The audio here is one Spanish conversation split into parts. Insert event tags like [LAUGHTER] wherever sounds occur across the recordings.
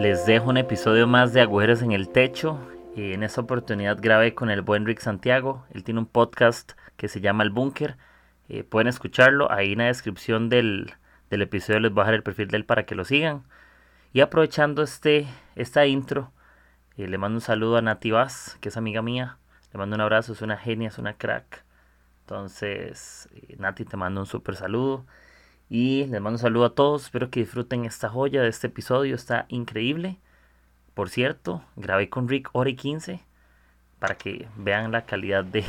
Les dejo un episodio más de Agujeros en el Techo. Y en esta oportunidad grabé con el buen Rick Santiago. Él tiene un podcast que se llama El Búnker. Eh, pueden escucharlo. Ahí en la descripción del, episodio les voy a dejar el perfil de él para que lo sigan. Y aprovechando este, esta intro, eh, le mando un saludo a Nati Vaz, que es amiga mía. Le mando un abrazo, es una genia, es una crack. Entonces, eh, Nati, te mando un súper saludo. Y les mando un saludo a todos. Espero que disfruten esta joya de este episodio. Está increíble. Por cierto, grabé con Rick hora y 15 para que vean la calidad de,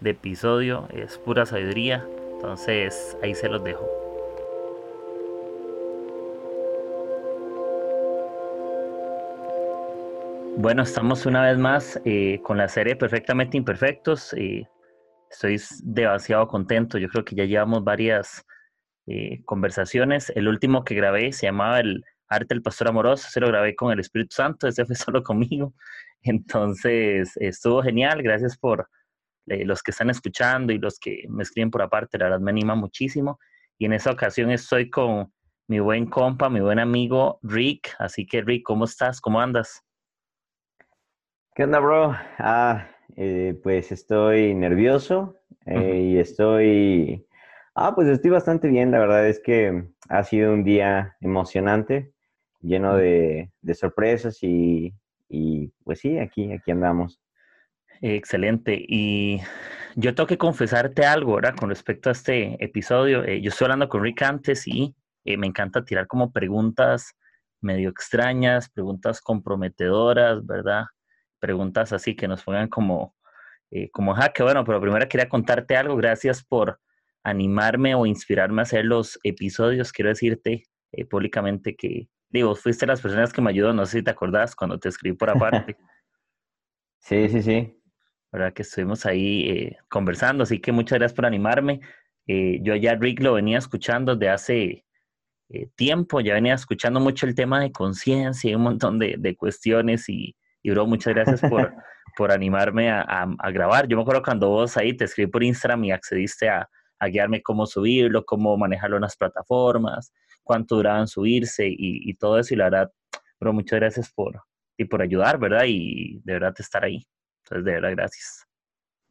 de episodio. Es pura sabiduría. Entonces, ahí se los dejo. Bueno, estamos una vez más eh, con la serie Perfectamente Imperfectos. y estoy demasiado contento. Yo creo que ya llevamos varias eh, conversaciones. El último que grabé se llamaba El Arte del Pastor Amoroso. Se lo grabé con el Espíritu Santo. Ese fue [LAUGHS] solo conmigo. Entonces, estuvo genial. Gracias por eh, los que están escuchando y los que me escriben por aparte. La verdad me anima muchísimo. Y en esta ocasión estoy con mi buen compa, mi buen amigo Rick. Así que, Rick, ¿cómo estás? ¿Cómo andas? ¿Qué onda, bro? Ah, eh, pues estoy nervioso eh, y estoy... Ah, pues estoy bastante bien. La verdad es que ha sido un día emocionante, lleno de, sorpresas y, pues sí, aquí, aquí andamos. Excelente. Y yo tengo que confesarte algo, ¿verdad? Con respecto a este episodio. Eh, yo estoy hablando con Rick antes y me encanta tirar como preguntas medio extrañas, preguntas comprometedoras, ¿verdad? preguntas así que nos pongan como, eh, como jaque. Bueno, pero primero quería contarte algo. Gracias por animarme o inspirarme a hacer los episodios. Quiero decirte eh, públicamente que, digo, fuiste las personas que me ayudó, no sé si te acordás, cuando te escribí por aparte. [LAUGHS] sí, sí, sí. ¿Verdad? Que estuvimos ahí eh, conversando, así que muchas gracias por animarme. yo ya Rick lo venía escuchando desde hace tiempo, ya venía escuchando mucho el tema de conciencia y un montón de, de cuestiones y, y bro, muchas gracias por, [LAUGHS] por animarme a, a, grabar. Yo me acuerdo cuando vos ahí te escribí por Instagram y accediste a, a guiarme cómo subirlo, cómo manejarlo en las plataformas, cuánto duraban subirse y, y todo eso. Y la verdad, bro, muchas gracias por, y por ayudar, ¿verdad? Y de verdad estar ahí. Entonces, de verdad, gracias.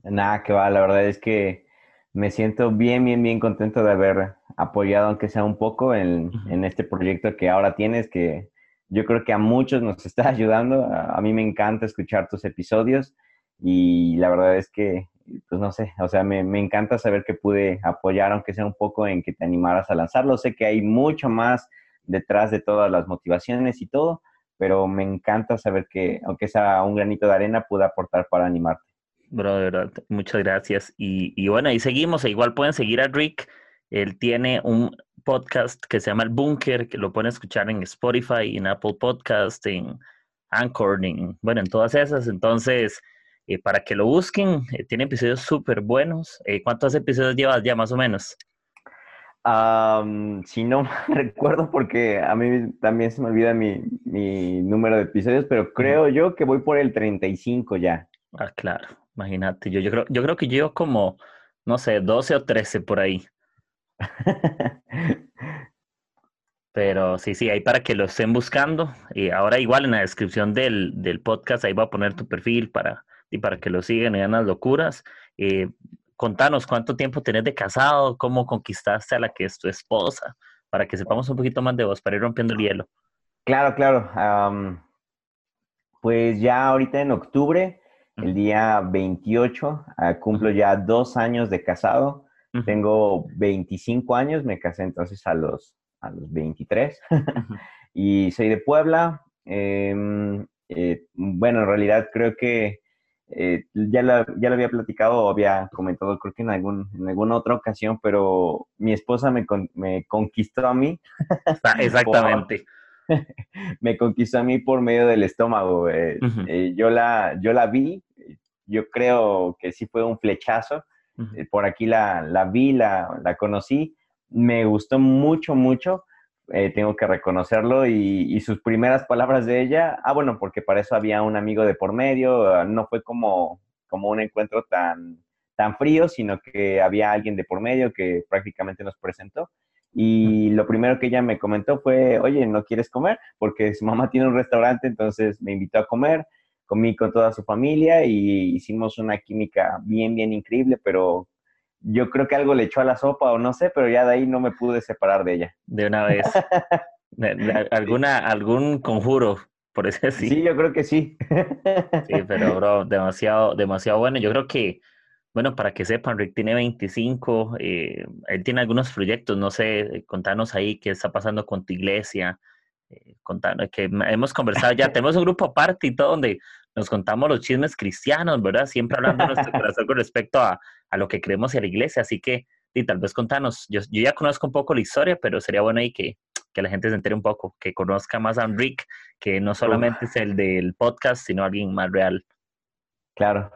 Nada, que va, la verdad es que me siento bien, bien, bien contento de haber apoyado, aunque sea un poco, en, en este proyecto que ahora tienes, que yo creo que a muchos nos está [LAUGHS] ayudando. A, mí me encanta escuchar tus episodios y la verdad es que, pues no sé, o sea, me, me, encanta saber que pude apoyar, aunque sea un poco en que te animaras a lanzarlo. Sé que hay mucho más detrás de todas las motivaciones y todo, pero me encanta saber que, aunque sea un granito de arena, pude aportar para animarte. Bro, de verdad, muchas gracias. Y, y bueno, ahí seguimos. E igual pueden seguir a Rick. Él tiene un podcast que se llama El Búnker, que lo pueden escuchar en Spotify, en Apple Podcast, en Anchor, bueno, en todas esas. Entonces, eh, para que lo busquen, eh, tiene episodios súper buenos. Eh, ¿Cuántos episodios llevas ya más o menos? si no [LAUGHS] recuerdo porque a mí también se me olvida mi, mi, número de episodios, pero creo yo que voy por el 35 ya. Ah, claro, imagínate. Yo, yo, creo, yo creo que llevo como, no sé, 12 o 13 por ahí. [LAUGHS] Pero sí, sí, ahí para que lo estén buscando. Y ahora igual en la descripción del, del podcast, ahí va a poner tu perfil para, y para que lo sigan y hagan las locuras. Eh, contanos cuánto tiempo tenés de casado, cómo conquistaste a la que es tu esposa, para que sepamos un poquito más de vos, para ir rompiendo el hielo. Claro, claro. pues ya ahorita en octubre, el día 28, ah, cumplo ya dos años de casado. Tengo 25 años, me casé entonces a los, a los 23 [LAUGHS] y soy de Puebla. Em, eh, bueno, en realidad creo que eh, ya, lo, ya lo había platicado había comentado, creo que en, algún, en alguna otra ocasión, pero mi esposa me, me conquistó a mí. [LAUGHS] Exactamente. [LAUGHS] me conquistó a mí por medio del estómago. Eh, yo, la, yo la vi, yo creo que sí fue un flechazo eh, por aquí la, la vi, la, la, conocí, me gustó mucho, mucho, eh, tengo que reconocerlo, y, sus primeras palabras de ella, ah, bueno, porque para eso había un amigo de por medio, ah, no fue como, como un encuentro tan, tan frío, sino que había alguien de por medio que prácticamente nos presentó. Y lo primero que ella me comentó fue, oye, ¿no quieres comer? Porque su mamá [LAUGHS] tiene un restaurante, entonces me invitó a comer, comí con toda su familia y hicimos una química bien, bien increíble, pero yo creo que algo le echó a la sopa o no sé, pero ya de ahí no me pude separar de ella. De una vez. [LAUGHS] ¿Alguna, algún conjuro, por eso sí? Sí, yo creo que sí. Sí, pero bro, demasiado, demasiado bueno. Yo creo que bueno, para que sepan, Rick tiene 25, eh, él tiene algunos proyectos, no sé, contanos ahí qué está pasando con tu iglesia, eh, contanos, que hemos conversado ya, [LAUGHS] tenemos un grupo aparte y todo donde nos contamos los chismes cristianos, ¿verdad? Siempre hablando de nuestro [LAUGHS] corazón con respecto a, a, lo que creemos en la iglesia, así que y tal vez contanos, yo, yo, ya conozco un poco la historia, pero sería bueno ahí que, que la gente se entere un poco, que conozca más a Rick, que no solamente es el del podcast, sino alguien más real. Claro,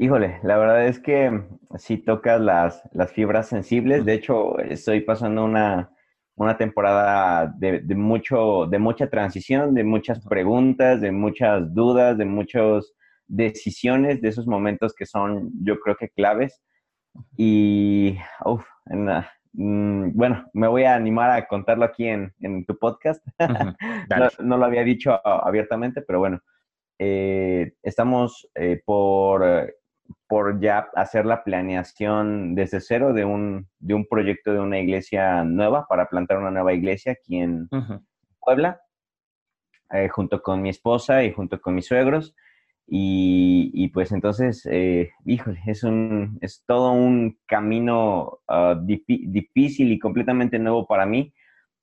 Híjole, la verdad es que sí tocas las, las fibras sensibles. De hecho, estoy pasando una, una temporada de, de, mucho, de mucha transición, de muchas preguntas, de muchas dudas, de muchas decisiones, de esos momentos que son, yo creo que claves. Y, uf, mm, bueno, me voy a animar a contarlo aquí en, en tu podcast. [LAUGHS] no, no, lo había dicho abiertamente, pero bueno. Eh, estamos eh, por por ya hacer la planeación desde cero de un, de un proyecto de una iglesia nueva, para plantar una nueva iglesia aquí en Puebla, eh, junto con mi esposa y junto con mis suegros. Y, pues entonces, eh, híjole, es, un, es todo un camino ah, difícil y completamente nuevo para mí,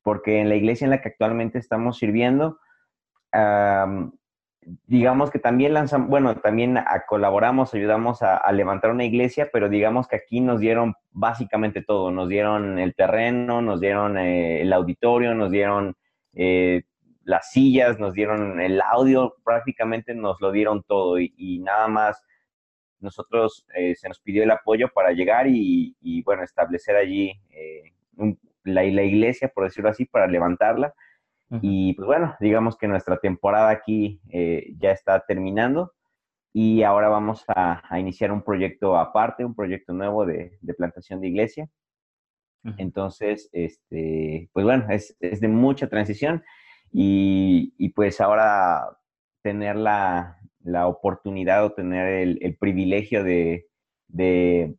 porque en la iglesia en la que actualmente estamos sirviendo, digamos que también lanzamos, bueno, también colaboramos, ayudamos a, levantar una iglesia, pero digamos que aquí nos dieron básicamente todo, nos dieron el terreno, nos dieron eh, el auditorio, nos dieron eh, las sillas, nos dieron el audio, prácticamente nos lo dieron todo. Y, nada más nosotros eh, se nos pidió el apoyo para llegar y, bueno, establecer allí la, la iglesia, por decirlo así, para levantarla y pues bueno, digamos que nuestra temporada aquí eh, ya está terminando y ahora vamos a, iniciar un proyecto aparte, un proyecto nuevo de, plantación de iglesia. Entonces, este, pues bueno, es, de mucha transición y, pues ahora tener la, oportunidad o tener el, privilegio de, de,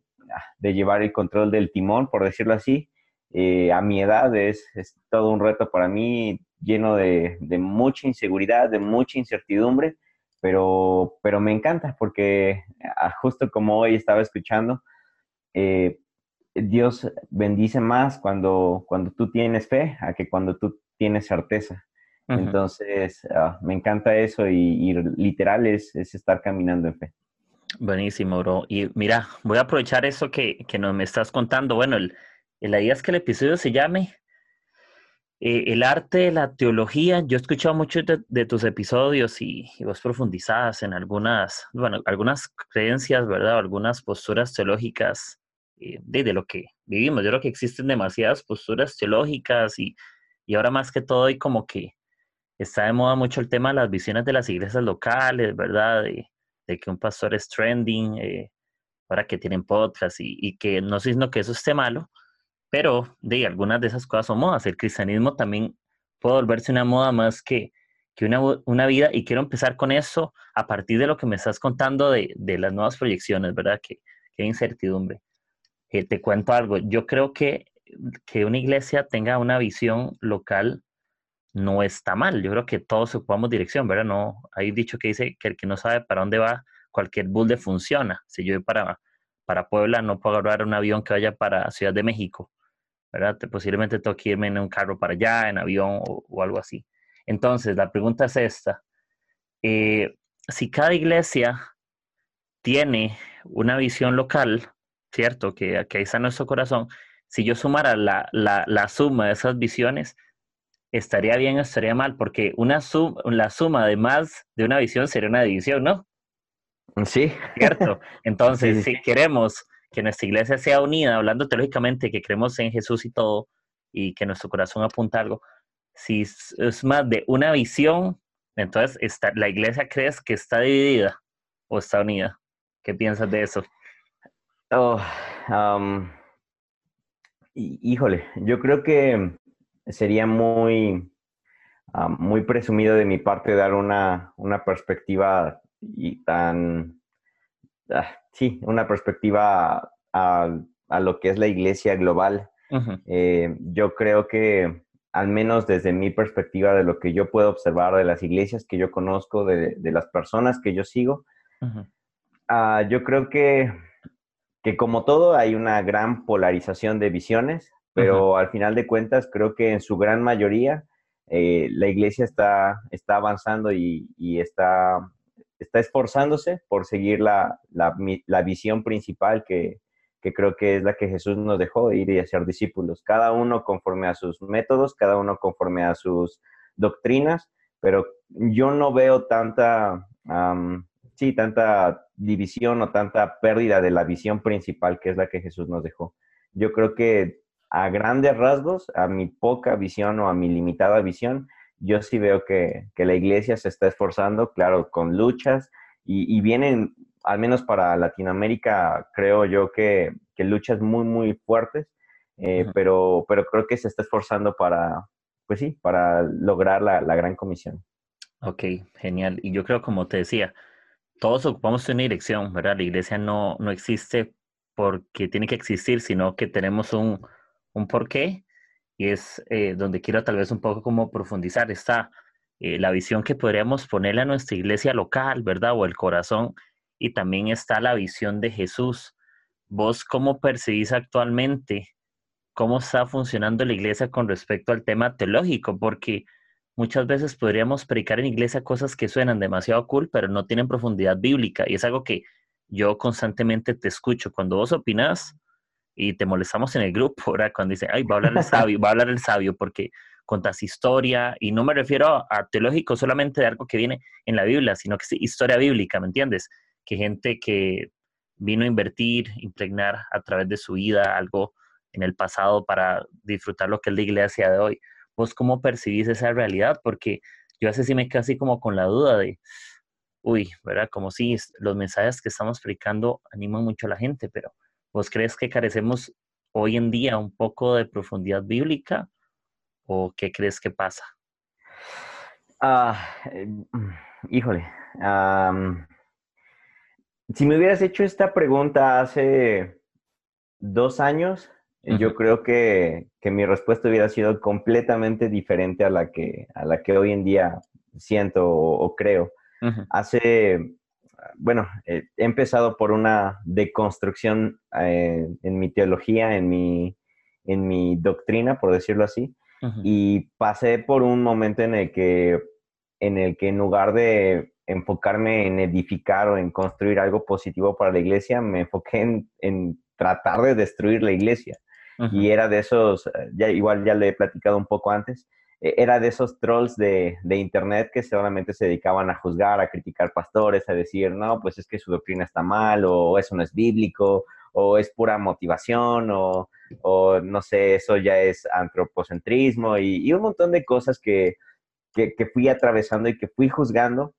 llevar el control del timón, por decirlo así, eh, a mi edad es, es, todo un reto para mí lleno de, mucha inseguridad, de mucha incertidumbre, pero, pero me encanta porque ah, justo como hoy estaba escuchando, eh, Dios bendice más cuando, cuando tú tienes fe a que cuando tú tienes certeza. Entonces, ah, me encanta eso y, literal es, estar caminando en fe. Buenísimo, bro. Y mira, voy a aprovechar eso que, que nos me estás contando. Bueno, el, la idea es que el episodio se llame eh, el arte, la teología, yo he escuchado muchos de, tus episodios y, vos profundizás en algunas, bueno, algunas creencias, ¿verdad? Algunas posturas teológicas eh, de, lo que vivimos. Yo creo que existen demasiadas posturas teológicas y, y ahora más que todo hay como que está de moda mucho el tema de las visiones de las iglesias locales, ¿verdad? De, que un pastor es trending, eh, ahora que tienen podcast y, y que no sé que eso esté malo, pero de algunas de esas cosas son modas. El cristianismo también puede volverse una moda más que, que una, una, vida. Y quiero empezar con eso a partir de lo que me estás contando de, de las nuevas proyecciones, ¿verdad? Que, que incertidumbre. Eh, te cuento algo. Yo creo que, que una iglesia tenga una visión local no está mal. Yo creo que todos ocupamos dirección, ¿verdad? No, hay dicho que dice que el que no sabe para dónde va, cualquier bulde funciona. Si yo voy para, para Puebla, no puedo agarrar un avión que vaya para Ciudad de México ¿verdad? Posiblemente tengo que irme en un carro para allá, en avión o, algo así. Entonces, la pregunta es esta. Eh, si cada iglesia tiene una visión local, ¿cierto? Que, que ahí está nuestro corazón. Si yo sumara la, la, la suma de esas visiones, estaría bien o estaría mal, porque una suma, la suma de más de una visión sería una división, ¿no? Sí. ¿Cierto? [LAUGHS] Entonces, si queremos que nuestra iglesia sea unida, hablando teológicamente, que creemos en Jesús y todo, y que nuestro corazón apunta a algo, si es más de una visión, entonces está, la iglesia crees que está dividida o está unida. ¿Qué piensas de eso? Oh, Híjole, yo creo que sería muy, muy presumido de mi parte dar una, una perspectiva y tan, ah, sí, una perspectiva a, a, lo que es la iglesia global. Eh, yo creo que, al menos desde mi perspectiva, de lo que yo puedo observar de las iglesias que yo conozco, de, de las personas que yo sigo, uh, yo creo que que como todo hay una gran polarización de visiones, pero al final de cuentas creo que en su gran mayoría eh, la iglesia está, está avanzando y, está, está esforzándose por seguir la, la, visión principal que, que, creo que es la que Jesús nos dejó, ir y hacer discípulos, cada uno conforme a sus métodos, cada uno conforme a sus doctrinas, pero yo no veo tanta, sí, tanta división o tanta pérdida de la visión principal que es la que Jesús nos dejó. Yo creo que a grandes rasgos, a mi poca visión o a mi limitada visión, yo sí veo que, la iglesia se está esforzando, claro, con luchas y, vienen, al menos para Latinoamérica, creo yo que, luchas muy, muy fuertes, eh, pero, pero creo que se está esforzando para, pues sí, para lograr la, la gran comisión. Ok, genial. Y yo creo, como te decía, todos ocupamos una dirección, ¿verdad? La iglesia no, no existe porque tiene que existir, sino que tenemos un, un porqué y es eh, donde quiero tal vez un poco como profundizar está eh, la visión que podríamos ponerle a nuestra iglesia local, ¿verdad? O el corazón y también está la visión de Jesús. ¿Vos cómo percibís actualmente cómo está funcionando la iglesia con respecto al tema teológico? Porque muchas veces podríamos predicar en iglesia cosas que suenan demasiado cool, pero no tienen profundidad bíblica. Y es algo que yo constantemente te escucho. Cuando vos opinas y te molestamos en el grupo, ahora cuando dice, ay, va a hablar el sabio, va a hablar el sabio, porque contas historia, y no me refiero a teológico solamente de algo que viene en la Biblia, sino que es historia bíblica, ¿me entiendes? Que gente que vino a invertir, impregnar a través de su vida algo en el pasado para disfrutar lo que es la iglesia de hoy vos cómo percibís esa realidad, porque yo hace me quedo así como con la duda de, uy, ¿verdad? Como si los mensajes que estamos predicando animan mucho a la gente, pero ¿vos crees que carecemos hoy en día un poco de profundidad bíblica o qué crees que pasa? Ah, eh, híjole, si me hubieras hecho esta pregunta hace dos años, yo creo que, mi respuesta hubiera sido completamente diferente a la que, a la que hoy en día siento o, creo. Hace, bueno, eh, he empezado por una deconstrucción eh, en mi teología, en mi, en mi doctrina, por decirlo así, y pasé por un momento en el que en el que en lugar de enfocarme en edificar o en construir algo positivo para la iglesia, me enfoqué en, en tratar de destruir la iglesia. Y era de esos, eh, ya igual ya le he platicado un poco antes, era de esos trolls de, de, internet que solamente se dedicaban a juzgar, a criticar pastores, a decir, no, pues es que su doctrina está mal, o eso no es bíblico, o es pura motivación, o, o no sé, eso ya es antropocentrismo, y, un montón de cosas que, que, fui atravesando y que fui juzgando,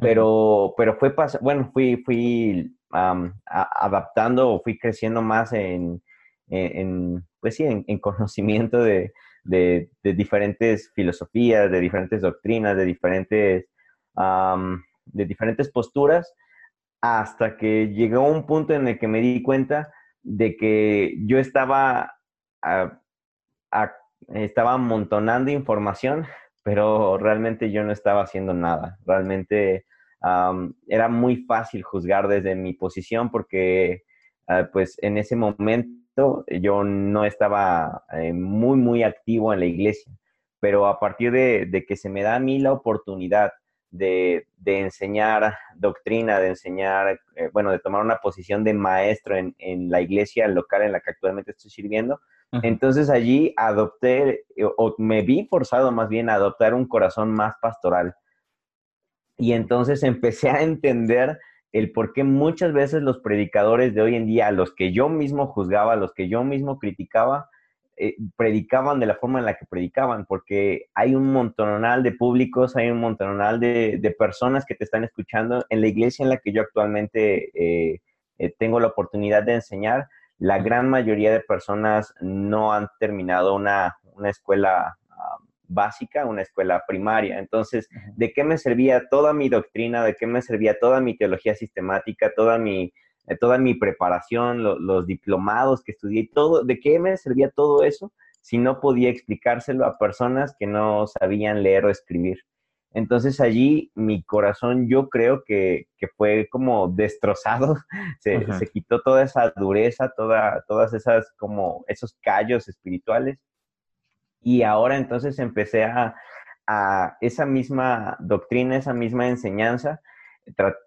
pero, pero fue, bueno, fui, fui adaptando o fui creciendo más en, en, pues sí, en, conocimiento de, de, diferentes filosofías, de diferentes doctrinas, de diferentes, de diferentes posturas, hasta que llegó un punto en el que me di cuenta de que yo estaba, estaba amontonando información, pero realmente yo no estaba haciendo nada. Realmente era muy fácil juzgar desde mi posición porque ah, pues en ese momento yo no estaba eh, muy, muy activo en la iglesia, pero a partir de, que se me da a mí la oportunidad de, enseñar doctrina, de enseñar, eh, bueno, de tomar una posición de maestro en, la iglesia local en la que actualmente estoy sirviendo, entonces allí adopté, eh, o me vi forzado más bien a adoptar un corazón más pastoral. Y entonces empecé a entender el por qué muchas veces los predicadores de hoy en día, los que yo mismo juzgaba, los que yo mismo criticaba, eh, predicaban de la forma en la que predicaban, porque hay un montonal de públicos, hay un montonal de, personas que te están escuchando en la iglesia en la que yo actualmente eh, eh, tengo la oportunidad de enseñar. la gran mayoría de personas no han terminado una, escuela ah, básica, una escuela primaria. Entonces, ¿de qué me servía toda mi doctrina? ¿De qué me servía toda mi teología sistemática, toda mi, eh, toda mi preparación, los diplomados que estudié, todo? ¿De qué me servía todo eso si no podía explicárselo a personas que no sabían leer o escribir? Entonces allí mi corazón yo creo que, fue como destrozado, [LAUGHS] se, quitó toda esa dureza, toda, todas esas como esos callos espirituales. Y ahora entonces empecé a, esa misma doctrina, esa misma enseñanza,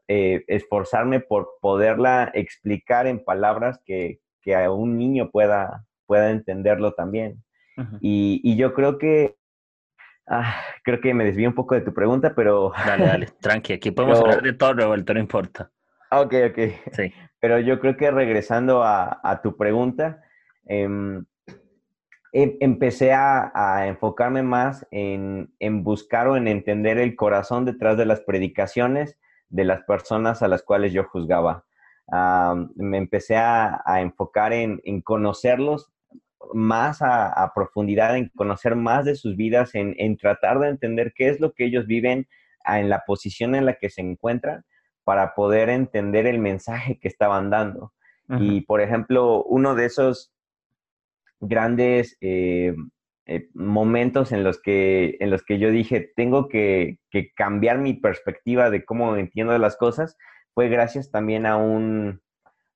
eh, esforzarme por poderla explicar en palabras que, a un niño pueda, pueda entenderlo también. y, y, yo creo que Ah, creo que me desvío un poco de tu pregunta, pero... Dale, dale, [LAUGHS] tranqui, aquí podemos hablar de todo revuelto, no importa. Ok, ok. Sí. Pero yo creo que regresando a, tu pregunta, em, empecé a, enfocarme más en, buscar o en entender el corazón detrás de las predicaciones de las personas a las cuales yo juzgaba. me empecé a, enfocar en, en, conocerlos más a, profundidad, en conocer más de sus vidas, en, tratar de entender qué es lo que ellos viven en la posición en la que se encuentran para poder entender el mensaje que estaban dando. Y, por ejemplo, uno de esos grandes eh, eh, momentos en los, que, en los que yo dije, tengo que, cambiar mi perspectiva de cómo entiendo las cosas, fue gracias también a un,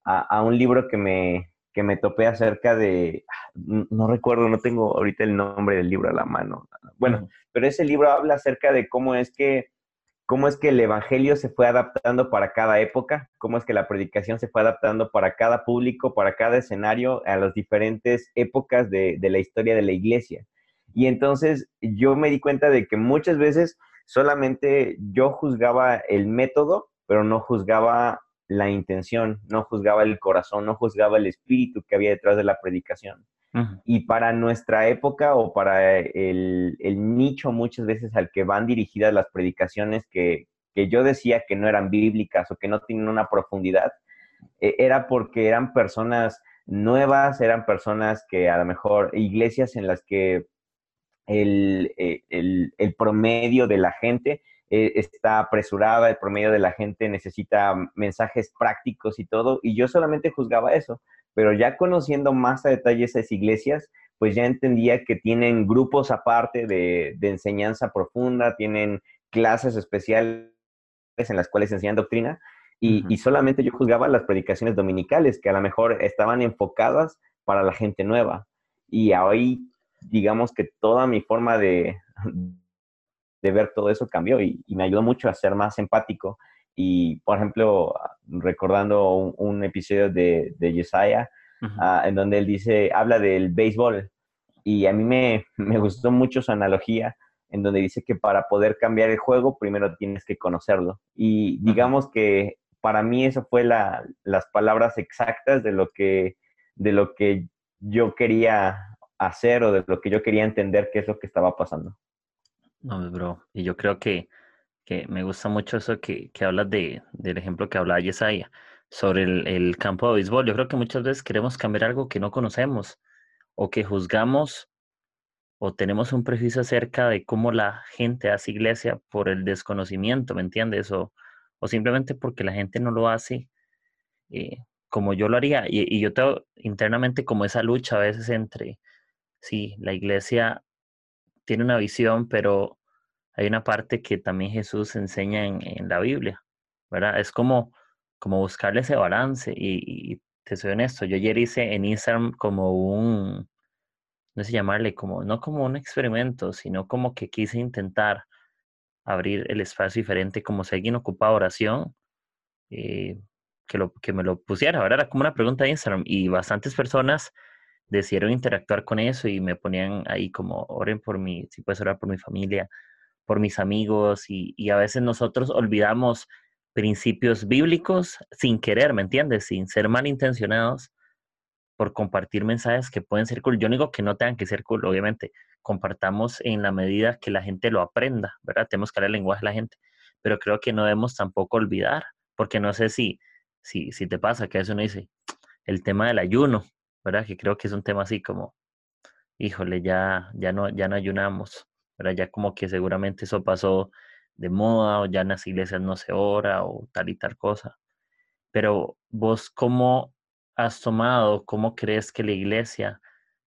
a un libro que me, que me topé acerca de, no recuerdo, no tengo ahorita el nombre del libro a la mano. Bueno, pero ese libro habla acerca de cómo es que cómo es que el evangelio se fue adaptando para cada época, cómo es que la predicación se fue adaptando para cada público, para cada escenario, a las diferentes épocas de, de la historia de la iglesia. Y entonces yo me di cuenta de que muchas veces solamente yo juzgaba el método, pero no juzgaba la intención, no juzgaba el corazón, no juzgaba el espíritu que había detrás de la predicación. Y para nuestra época o para el, nicho muchas veces al que van dirigidas las predicaciones que, yo decía que no eran bíblicas o que no tienen una profundidad, e, era porque eran personas nuevas, eran personas que a lo mejor, iglesias en las que el, e, el promedio de la gente eh, está apresurada, el promedio de la gente necesita mensajes prácticos y todo, y yo solamente juzgaba eso, pero ya conociendo más a detalle esas iglesias, pues ya entendía que tienen grupos aparte de, enseñanza profunda, tienen clases especiales en las cuales enseñan doctrina, y, y, solamente yo juzgaba las predicaciones dominicales, que a lo mejor estaban enfocadas para la gente nueva. Y hoy, digamos que toda mi forma de, de ver todo eso cambió y, me ayudó mucho a ser más empático. Y, por ejemplo, recordando un, episodio de, de Yesaya, ah, en donde él dice, habla del béisbol, y a mí me, [LAUGHS] me, gustó mucho su analogía, en donde dice que para poder cambiar el juego, primero tienes que conocerlo. Y digamos que para mí eso fue la, las palabras exactas de lo, que, de lo que yo quería hacer o de lo que yo quería entender qué es lo que estaba pasando. No, bro. Y yo creo que, que me gusta mucho eso que, que hablas de, del ejemplo que hablaba Yesaya sobre el, el, campo de béisbol. Yo creo que muchas veces queremos cambiar algo que no conocemos o que juzgamos o tenemos un prejuicio acerca de cómo la gente hace iglesia por el desconocimiento, ¿me entiendes? O, o simplemente porque la gente no lo hace eh, como yo lo haría. Y, y yo tengo internamente como esa lucha a veces entre, sí, la iglesia tiene una visión, pero hay una parte que también Jesús enseña en, la Biblia, ¿verdad? Es como, como buscarle ese balance y, te soy honesto, yo ayer hice en Instagram como un, no sé llamarle, como, no como un experimento, sino como que quise intentar abrir el espacio diferente, como si alguien ocupaba oración, eh, que, lo, que me lo pusiera, ¿verdad? Era como una pregunta de Instagram y bastantes personas decidieron interactuar con eso y me ponían ahí como, oren por mí, si puedes orar por mi familia, por mis amigos y, a veces nosotros olvidamos principios bíblicos sin querer, ¿me entiendes? Sin ser malintencionados por compartir mensajes que pueden ser cool. Yo no digo que no tengan que ser cool, obviamente. Compartamos en la medida que la gente lo aprenda, ¿verdad? Tenemos que dar el lenguaje a la gente. Pero creo que no debemos tampoco olvidar, porque no sé si, si, si te pasa que eso uno dice, el tema del ayuno, ¿verdad? Que creo que es un tema así como, híjole, ya, ya, no, ya no ayunamos, ¿verdad? Ya como que seguramente eso pasó de moda o ya en las iglesias no se ora o tal y tal cosa. Pero vos, ¿cómo has tomado, cómo crees que la iglesia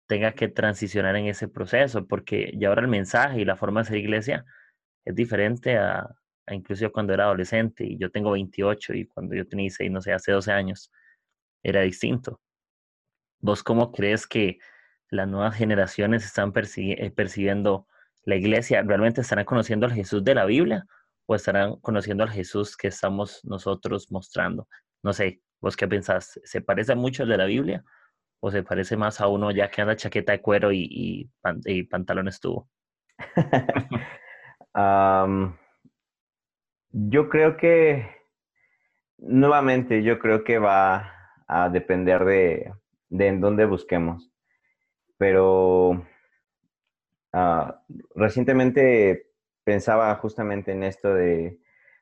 tenga que transicionar en ese proceso? Porque ya ahora el mensaje y la forma de ser iglesia es diferente a, a incluso cuando era adolescente y yo tengo 28 y cuando yo tenía 6, no sé, hace 12 años, era distinto. ¿Vos cómo crees que las nuevas generaciones están eh, percibiendo la iglesia? ¿Realmente estarán conociendo al Jesús de la Biblia o estarán conociendo al Jesús que estamos nosotros mostrando? No sé, ¿vos qué pensás? ¿Se parece mucho al de la Biblia o se parece más a uno ya que anda chaqueta de cuero y, y, pantalones tubo? [LAUGHS] yo creo que, nuevamente, yo creo que va a depender de, de en dónde busquemos. Pero ah, recientemente pensaba justamente en esto de,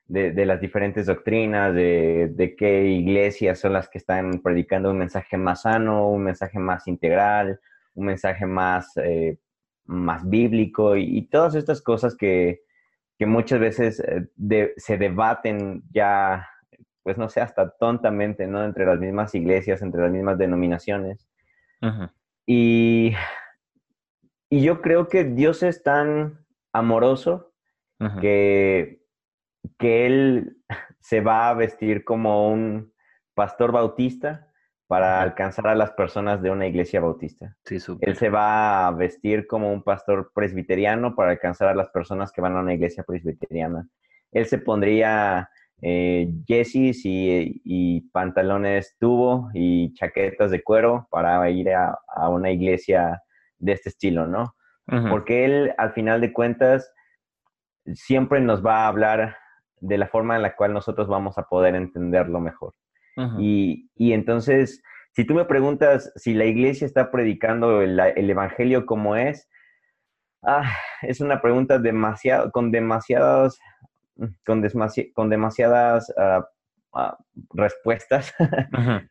de, las diferentes doctrinas, de, de, qué iglesias son las que están predicando un mensaje más sano, un mensaje más integral, un mensaje más, eh, más bíblico y, todas estas cosas que, que muchas veces eh, se debaten ya pues no sé, hasta tontamente, ¿no? Entre las mismas iglesias, entre las mismas denominaciones. Y, y yo creo que Dios es tan amoroso que, que Él [LAUGHS] se va a vestir como un pastor bautista para alcanzar a las personas de una iglesia bautista. Sí, Él se va a vestir como un pastor presbiteriano para alcanzar a las personas que van a una iglesia presbiteriana. Él se pondría eh, y, pantalones tubo y chaquetas de cuero para ir a, una iglesia de este estilo, ¿no? Porque él, al final de cuentas, siempre nos va a hablar de la forma en la cual nosotros vamos a poder entenderlo mejor. y, entonces, si tú me preguntas si la iglesia está predicando el, evangelio como es, ah, es una pregunta demasiado, con demasiados con, con demasiadas ah, ah, respuestas, [LAUGHS]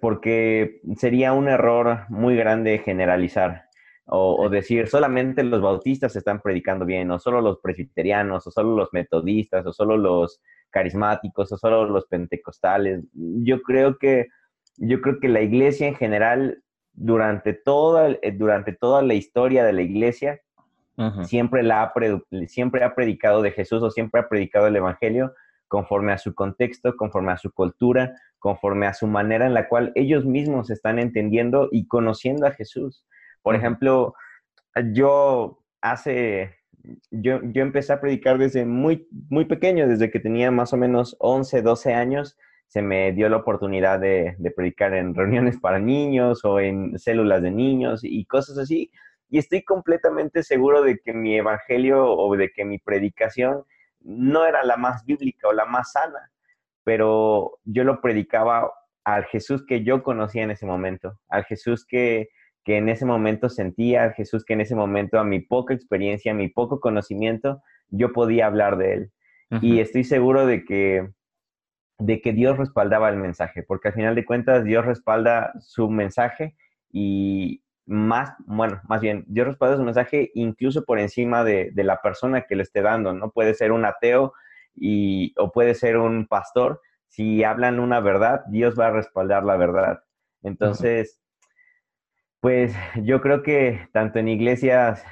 porque sería un error muy grande generalizar o, decir solamente los bautistas están predicando bien, o solo los presbiterianos, o solo los metodistas, o solo los carismáticos, o solo los pentecostales. Yo creo que, yo creo que la iglesia en general, durante toda, eh, durante toda la historia de la iglesia, siempre, la ha siempre ha predicado de Jesús o siempre ha predicado el Evangelio conforme a su contexto, conforme a su cultura, conforme a su manera en la cual ellos mismos están entendiendo y conociendo a Jesús. Por ejemplo, yo hace, yo, yo empecé a predicar desde muy, muy pequeño, desde que tenía más o menos 11, 12 años, se me dio la oportunidad de, de predicar en reuniones para niños o en células de niños y cosas así. Y estoy completamente seguro de que mi evangelio o de que mi predicación no era la más bíblica o la más sana, pero yo lo predicaba al Jesús que yo conocía en ese momento, al Jesús que, en ese momento sentía, Jesús que en ese momento a mi poca experiencia, a mi poco conocimiento, yo podía hablar de él. Y estoy seguro de que, de que Dios respaldaba el mensaje, porque al final de cuentas Dios respalda su mensaje y, más, bueno, más bien, Dios respalda su mensaje incluso por encima de, la persona que le esté dando, ¿no? Puede ser un ateo y, o puede ser un pastor. Si hablan una verdad, Dios va a respaldar la verdad. Entonces, pues yo creo que tanto en iglesias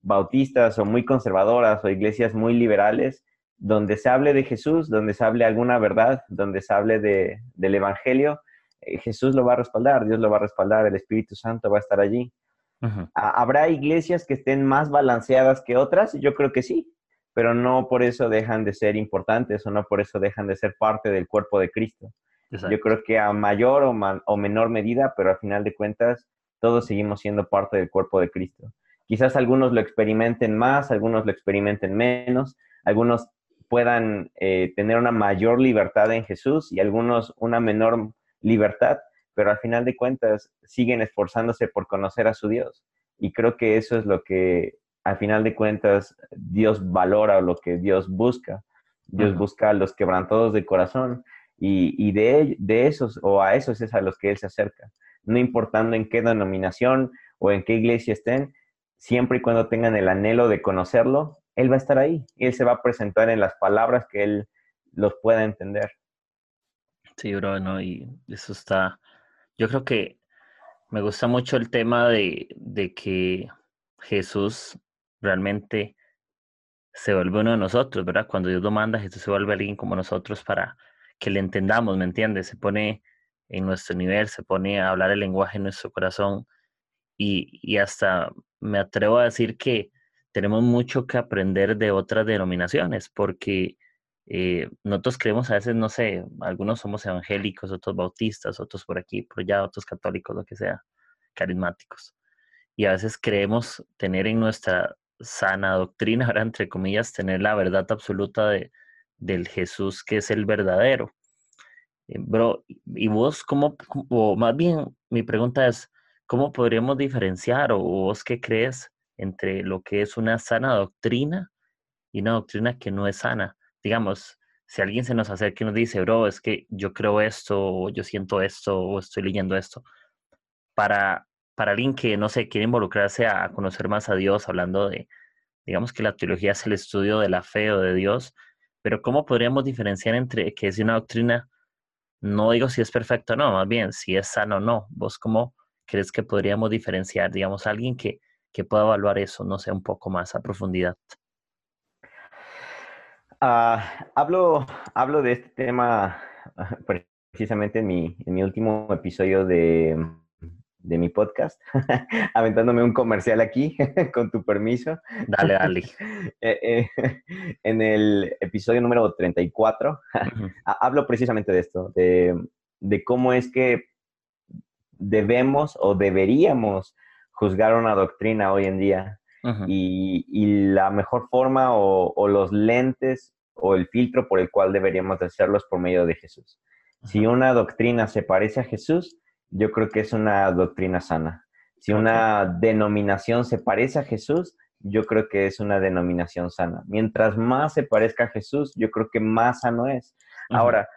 bautistas o muy conservadoras o iglesias muy liberales, donde se hable de Jesús, donde se hable alguna verdad, donde se hable de, del Evangelio, eh, Jesús lo va a respaldar, Dios lo va a respaldar, el Espíritu Santo va a estar allí. ¿Habrá iglesias que estén más balanceadas que otras? Yo creo que sí, pero no por eso dejan de ser importantes o no por eso dejan de ser parte del cuerpo de Cristo. Yo creo que a mayor o, o menor medida, pero al final de cuentas, todos seguimos siendo parte del cuerpo de Cristo. Quizás algunos lo experimenten más, algunos lo experimenten menos, algunos puedan eh, tener una mayor libertad en Jesús y algunos una menor libertad, pero al final de cuentas siguen esforzándose por conocer a su Dios. Y creo que eso es lo que al final de cuentas Dios valora o lo que Dios busca. Dios busca a los quebrantados de corazón y, de, de esos o a esos es a los que Él se acerca, no importando en qué denominación o en qué iglesia estén, siempre y cuando tengan el anhelo de conocerlo, Él va a estar ahí y Él se va a presentar en las palabras que Él los pueda entender. Sí, bro, ¿no? Y eso está, yo creo que me gusta mucho el tema de, de que Jesús realmente se vuelve uno de nosotros, ¿verdad? Cuando Dios lo manda, Jesús se vuelve alguien como nosotros para que le entendamos, ¿me entiendes? Se pone en nuestro nivel, se pone a hablar el lenguaje en nuestro corazón y, hasta me atrevo a decir que tenemos mucho que aprender de otras denominaciones, porque eh, nosotros creemos a veces, no sé, algunos somos evangélicos, otros bautistas, otros por aquí, por allá, otros católicos, lo que sea, carismáticos. Y a veces creemos tener en nuestra sana doctrina, [LAUGHS] ahora entre comillas, tener la verdad absoluta de, del Jesús que es el verdadero. Eh, bro, y vos, ¿cómo, o más bien, mi pregunta es, ¿cómo podríamos diferenciar o vos qué crees entre lo que es una sana doctrina y una doctrina que no es sana? Digamos, si alguien se nos acerca y nos dice, bro, es que yo creo esto, o yo siento esto, o estoy leyendo esto, para, para alguien que, no sé, quiere involucrarse a conocer más a Dios, hablando de, digamos que la teología es el estudio de la fe o de Dios, pero ¿cómo podríamos diferenciar entre que es una doctrina, no digo si es perfecta o no, más bien si es sana o no? ¿Vos cómo crees que podríamos diferenciar, digamos, alguien que, que pueda evaluar eso, no sé, un poco más a profundidad? Ah, hablo, hablo de este tema precisamente en mi, en mi último episodio de, de mi podcast, [LAUGHS] aventándome un comercial aquí, [LAUGHS] con tu permiso. Dale, dale. [LAUGHS] Eh, eh, en el episodio número 34, hablo precisamente de esto, de, de, cómo es que debemos o deberíamos juzgar una doctrina hoy en día. y, y, la mejor forma o, o, los lentes o el filtro por el cual deberíamos hacerlos por medio de Jesús. Si una doctrina se parece a Jesús, yo creo que es una doctrina sana. Si una denominación se parece a Jesús, yo creo que es una denominación sana. Mientras más se parezca a Jesús, yo creo que más sano es. Ahora,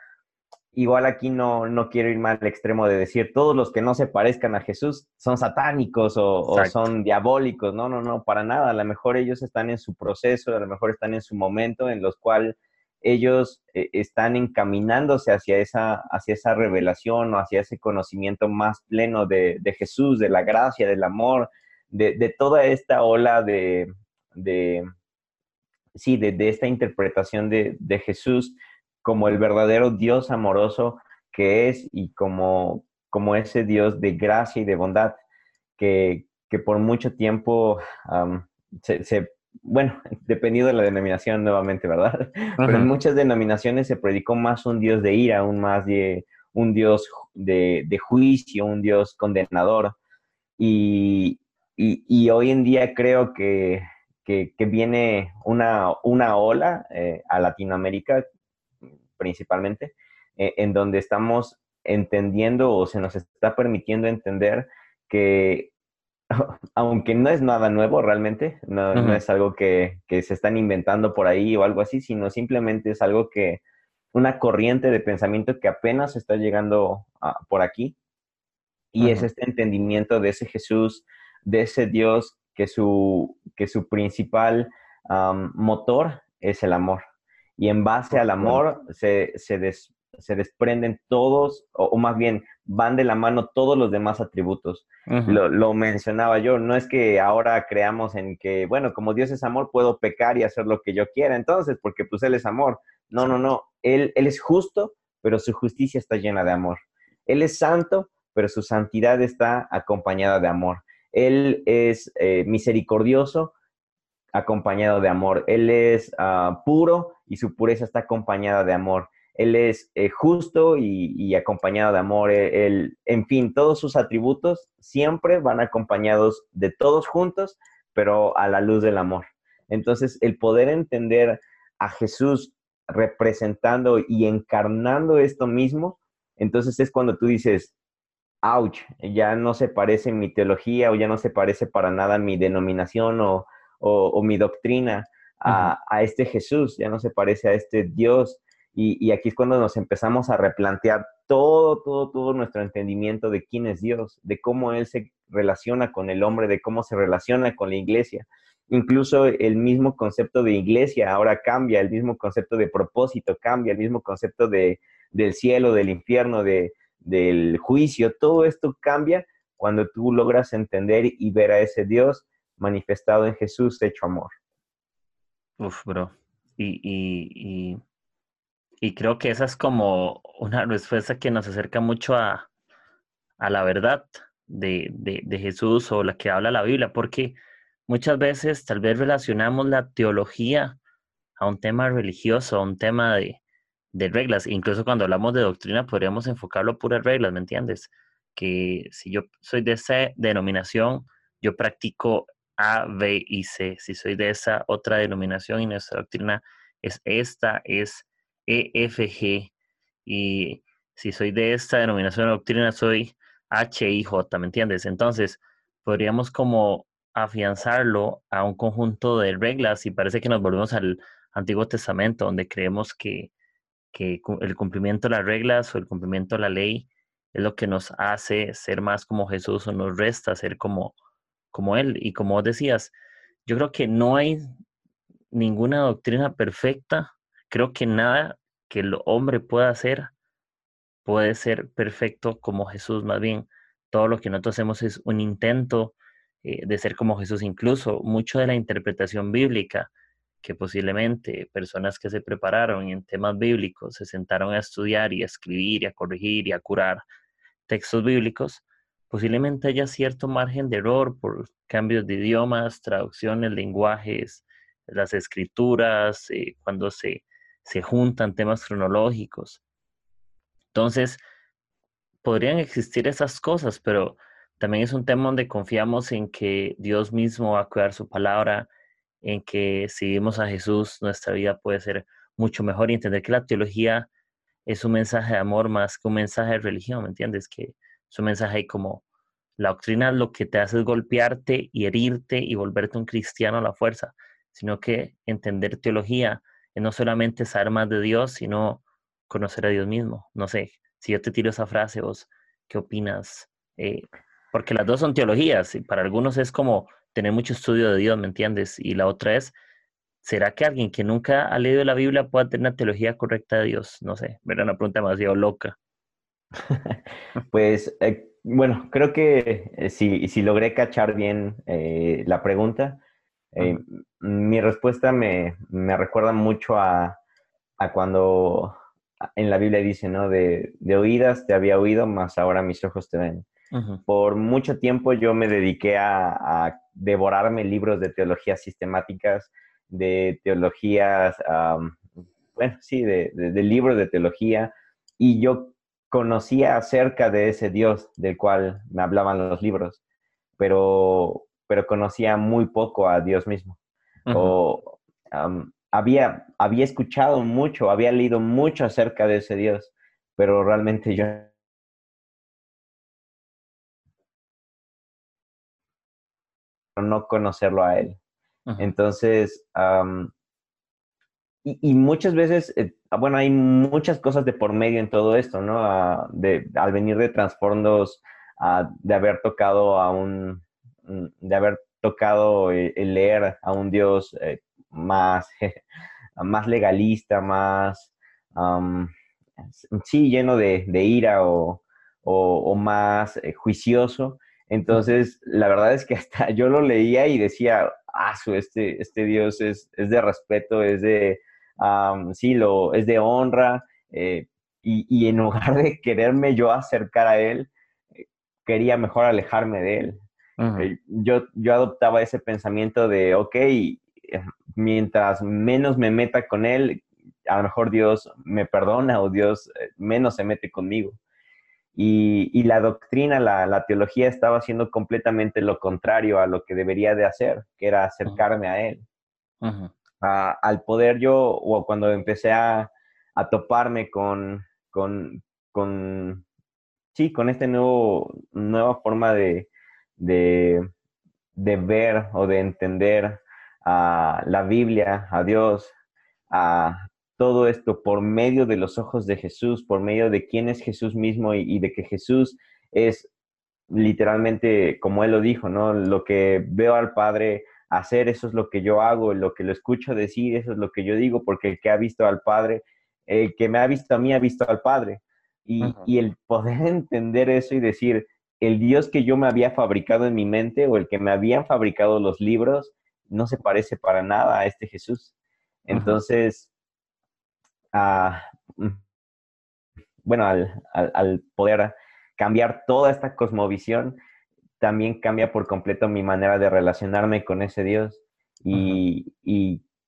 igual aquí no, no quiero ir más al extremo de decir todos los que no se parezcan a Jesús son satánicos o, o, son diabólicos. No, no, no, para nada. A lo mejor ellos están en su proceso, a lo mejor están en su momento en los cuales ellos eh, están encaminándose hacia esa, hacia esa revelación o hacia ese conocimiento más pleno de, Jesús, de la gracia, del amor, de, toda esta ola de, de sí, de, esta interpretación de, Jesús como el verdadero Dios amoroso que es y como, como ese Dios de gracia y de bondad que, por mucho tiempo se bueno, [LAUGHS] dependiendo de la denominación nuevamente, ¿verdad? [LAUGHS] Pero en muchas denominaciones se predicó más un Dios de ira, un más de un Dios de, juicio, un Dios condenador. Y, hoy en día creo que, viene una, una ola eh, a Latinoamérica principalmente, eh, en donde estamos entendiendo o se nos está permitiendo entender que [LAUGHS] aunque no es nada nuevo realmente, no, es algo que, se están inventando por ahí o algo así, sino simplemente es algo que, una corriente de pensamiento que apenas está llegando por aquí, y es este entendimiento de ese Jesús, de ese Dios que su, que su principal motor es el amor. Y en base al amor se, se, se desprenden todos, o, más bien van de la mano todos los demás atributos. lo, mencionaba yo, no es que ahora creamos en que, bueno, como Dios es amor, puedo pecar y hacer lo que yo quiera, entonces, porque pues Él es amor. No, no, no, Él, él es justo, pero su justicia está llena de amor. Él es santo, pero su santidad está acompañada de amor. Él es eh, misericordioso, acompañado de amor. Él es ah, puro y su pureza está acompañada de amor. Él es eh, justo y, acompañado de amor. Él, en fin, todos sus atributos siempre van acompañados de todos juntos, pero a la luz del amor. Entonces, el poder entender a Jesús representando y encarnando esto mismo, entonces es cuando tú dices, ouch, ya no se parece mi teología o ya no se parece para nada mi denominación o, mi doctrina a, a, este Jesús, ya no se parece a este Dios Y, aquí es cuando nos empezamos a replantear todo, todo, todo nuestro entendimiento de quién es Dios, de cómo Él se relaciona con el hombre, de cómo se relaciona con la iglesia. Incluso el mismo concepto de iglesia ahora cambia, el mismo concepto de propósito cambia, el mismo concepto de, del cielo, del infierno, de, del juicio, todo esto cambia cuando tú logras entender y ver a ese Dios manifestado en Jesús hecho amor. Uf, bro. Y, y, y, creo que esa es como una respuesta que nos acerca mucho a, la verdad de, de, Jesús o la que habla la Biblia, porque muchas veces tal vez relacionamos la teología a un tema religioso, a un tema de, de reglas. Incluso cuando hablamos de doctrina podríamos enfocarlo a puras reglas, ¿me entiendes? Que si yo soy de esa denominación, yo practico A, B y C. Si soy de esa otra denominación y nuestra doctrina es esta, es E, F, G. Y si soy de esta denominación de doctrina, soy H, I, J, ¿me entiendes? Entonces, podríamos como afianzarlo a un conjunto de reglas y parece que nos volvemos al Antiguo Testamento, donde creemos que que el cumplimiento de las reglas o el cumplimiento de la ley es lo que nos hace ser más como Jesús o nos resta ser como, como Él. Y como decías, yo creo que no hay ninguna doctrina perfecta. Creo que nada que el hombre pueda hacer puede ser perfecto como Jesús. Más bien, todo lo que nosotros hacemos es un intento eh, de ser como Jesús. Incluso mucho de la interpretación bíblica que posiblemente personas que se prepararon en temas bíblicos se sentaron a estudiar y a escribir y a corregir y a curar textos bíblicos, posiblemente haya cierto margen de error por cambios de idiomas, traducciones, lenguajes, las escrituras, eh, cuando se, se juntan temas cronológicos. Entonces, podrían existir esas cosas, pero también es un tema donde confiamos en que Dios mismo va a cuidar su palabra, en que si vimos a Jesús, nuestra vida puede ser mucho mejor y entender que la teología es un mensaje de amor más que un mensaje de religión, ¿me entiendes? Que es un mensaje como la doctrina lo que te hace es golpearte y herirte y volverte un cristiano a la fuerza, sino que entender teología no solamente saber más de Dios, sino conocer a Dios mismo. No sé, si yo te tiro esa frase, vos, ¿qué opinas? Eh, porque las dos son teologías y para algunos es como tener mucho estudio de Dios, ¿me entiendes? Y la otra es, ¿será que alguien que nunca ha leído la Biblia pueda tener una teología correcta de Dios? No sé, era una pregunta demasiado loca. [LAUGHS] pues, eh, bueno, creo que eh, si, si, logré cachar bien la pregunta, mi respuesta me, me recuerda mucho a, a, cuando en la Biblia dice, ¿no? De, de oídas te había oído, más ahora mis ojos te ven. Por mucho tiempo yo me dediqué a, devorarme libros de teologías sistemáticas, de teologías, bueno, sí, de, libros de teología, y yo conocía acerca de ese Dios del cual me hablaban los libros, pero, pero conocía muy poco a Dios mismo. O había, había escuchado mucho, había leído mucho acerca de ese Dios, pero realmente yo no conocerlo a él. Entonces, y, muchas veces, eh, bueno, hay muchas cosas de por medio en todo esto, ¿no? Ah, de, al venir de trasfondos, uh, de haber tocado a un, de haber tocado eh, el, leer a un Dios eh, más, [LAUGHS] más legalista, más, sí, lleno de, ira o, o más juicioso. Entonces, la verdad es que hasta [LAUGHS] yo lo leía y decía, ah, este, este Dios es, de respeto, es de, sí, lo, es de honra, eh, y, en [LAUGHS] lugar de quererme yo acercar a Él, eh, quería mejor alejarme de Él. Eh, yo, yo adoptaba ese pensamiento de, ok, mientras menos me meta con Él, a lo mejor Dios me perdona o Dios menos se mete conmigo. Y, la doctrina, la, teología estaba haciendo completamente lo contrario a lo que debería de hacer, que era acercarme a Él. al poder yo, o cuando empecé a, toparme con, con, con, sí, con esta nueva forma de, de, ver o de entender a la Biblia, a Dios, a todo esto por medio de los ojos de Jesús, por medio de quién es Jesús mismo y, de que Jesús es literalmente, como él lo dijo, ¿no? Lo que veo al Padre hacer, eso es lo que yo hago, lo que lo escucho decir, eso es lo que yo digo, porque el que ha visto al Padre, el que me ha visto a mí ha visto al Padre. Y, y el poder [LAUGHS] entender eso y decir, el Dios que yo me había fabricado en mi mente o el que me habían fabricado los libros, no se parece para nada a este Jesús. Entonces, ah, mm, bueno, al, poder cambiar toda esta cosmovisión, también cambia por completo mi manera de relacionarme con ese Dios y,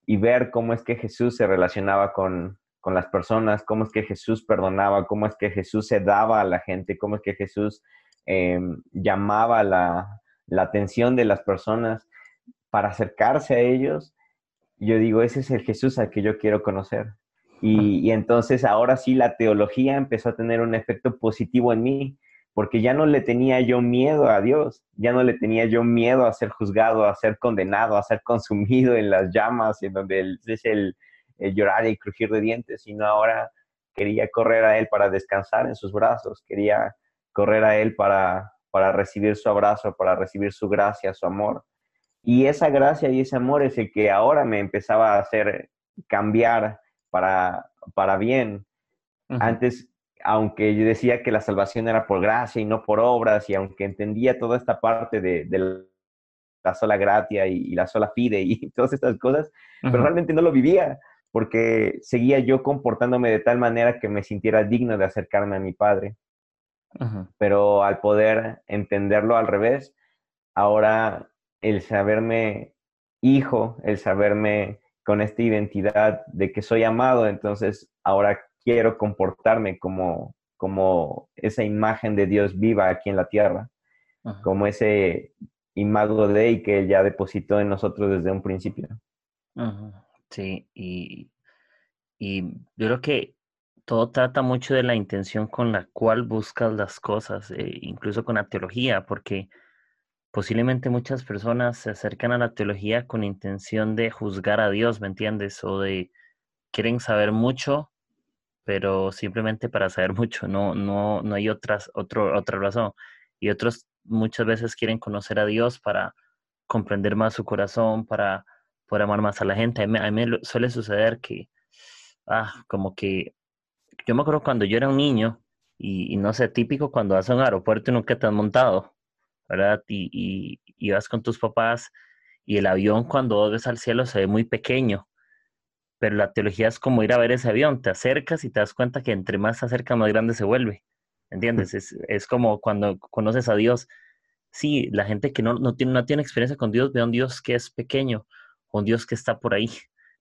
ver cómo es que Jesús se relacionaba con, las personas, cómo es que Jesús perdonaba, cómo es que Jesús se daba a la gente, cómo es que Jesús em, llamaba la, la, atención de las personas para acercarse a ellos, yo digo, ese es el Jesús al que yo quiero conocer. Y, entonces ahora sí la teología empezó a tener un efecto positivo en mí, porque ya no le tenía yo miedo a Dios, ya no le tenía yo miedo a ser juzgado, a ser condenado, a ser consumido en las llamas, en donde es el llorar y crujir de dientes, sino ahora quería correr a Él para descansar en sus brazos, quería correr a Él para, para recibir su abrazo, para recibir su gracia, su amor. Y esa gracia y ese amor es el que ahora me empezaba a hacer cambiar para, para bien. Antes, aunque yo decía que la salvación era por gracia y no por obras, y aunque entendía toda esta parte de, la sola gratia y, la sola fide y [LAUGHS] todas estas cosas, pero realmente no lo vivía porque seguía yo comportándome de tal manera que me sintiera digno de acercarme a mi padre. Pero al poder entenderlo al revés, ahora el saberme hijo, el saberme con esta identidad de que soy amado, entonces ahora quiero comportarme como, como esa imagen de Dios viva aquí en la tierra, como ese imago de y que Él ya depositó en nosotros desde un principio. Sí, y, yo creo que todo trata mucho de la intención con la cual buscas las cosas, eh, incluso con la teología, porque posiblemente muchas personas se acercan a la teología con intención de juzgar a Dios, ¿me entiendes? O de quieren saber mucho, pero simplemente para saber [LAUGHS] mucho, no, no, no hay otras, otro, otra razón. Y otros muchas veces quieren conocer a Dios para comprender más su corazón, para poder amar más a la gente. A mí, a mí suele suceder que, ah, como que, yo me acuerdo cuando yo era un niño, y, y no sé, típico cuando vas a un aeropuerto y nunca te has montado ¿verdad? Y, y, vas con tus papás y el avión cuando ves al cielo se ve muy pequeño, pero la teología es como ir a ver ese avión, te acercas y te das cuenta que entre más se acerca, más grande se vuelve, ¿entiendes? Es, es como cuando conoces a Dios. Sí, la gente que no, no, tiene, no tiene experiencia con Dios ve a un Dios que es pequeño, un Dios que está por ahí,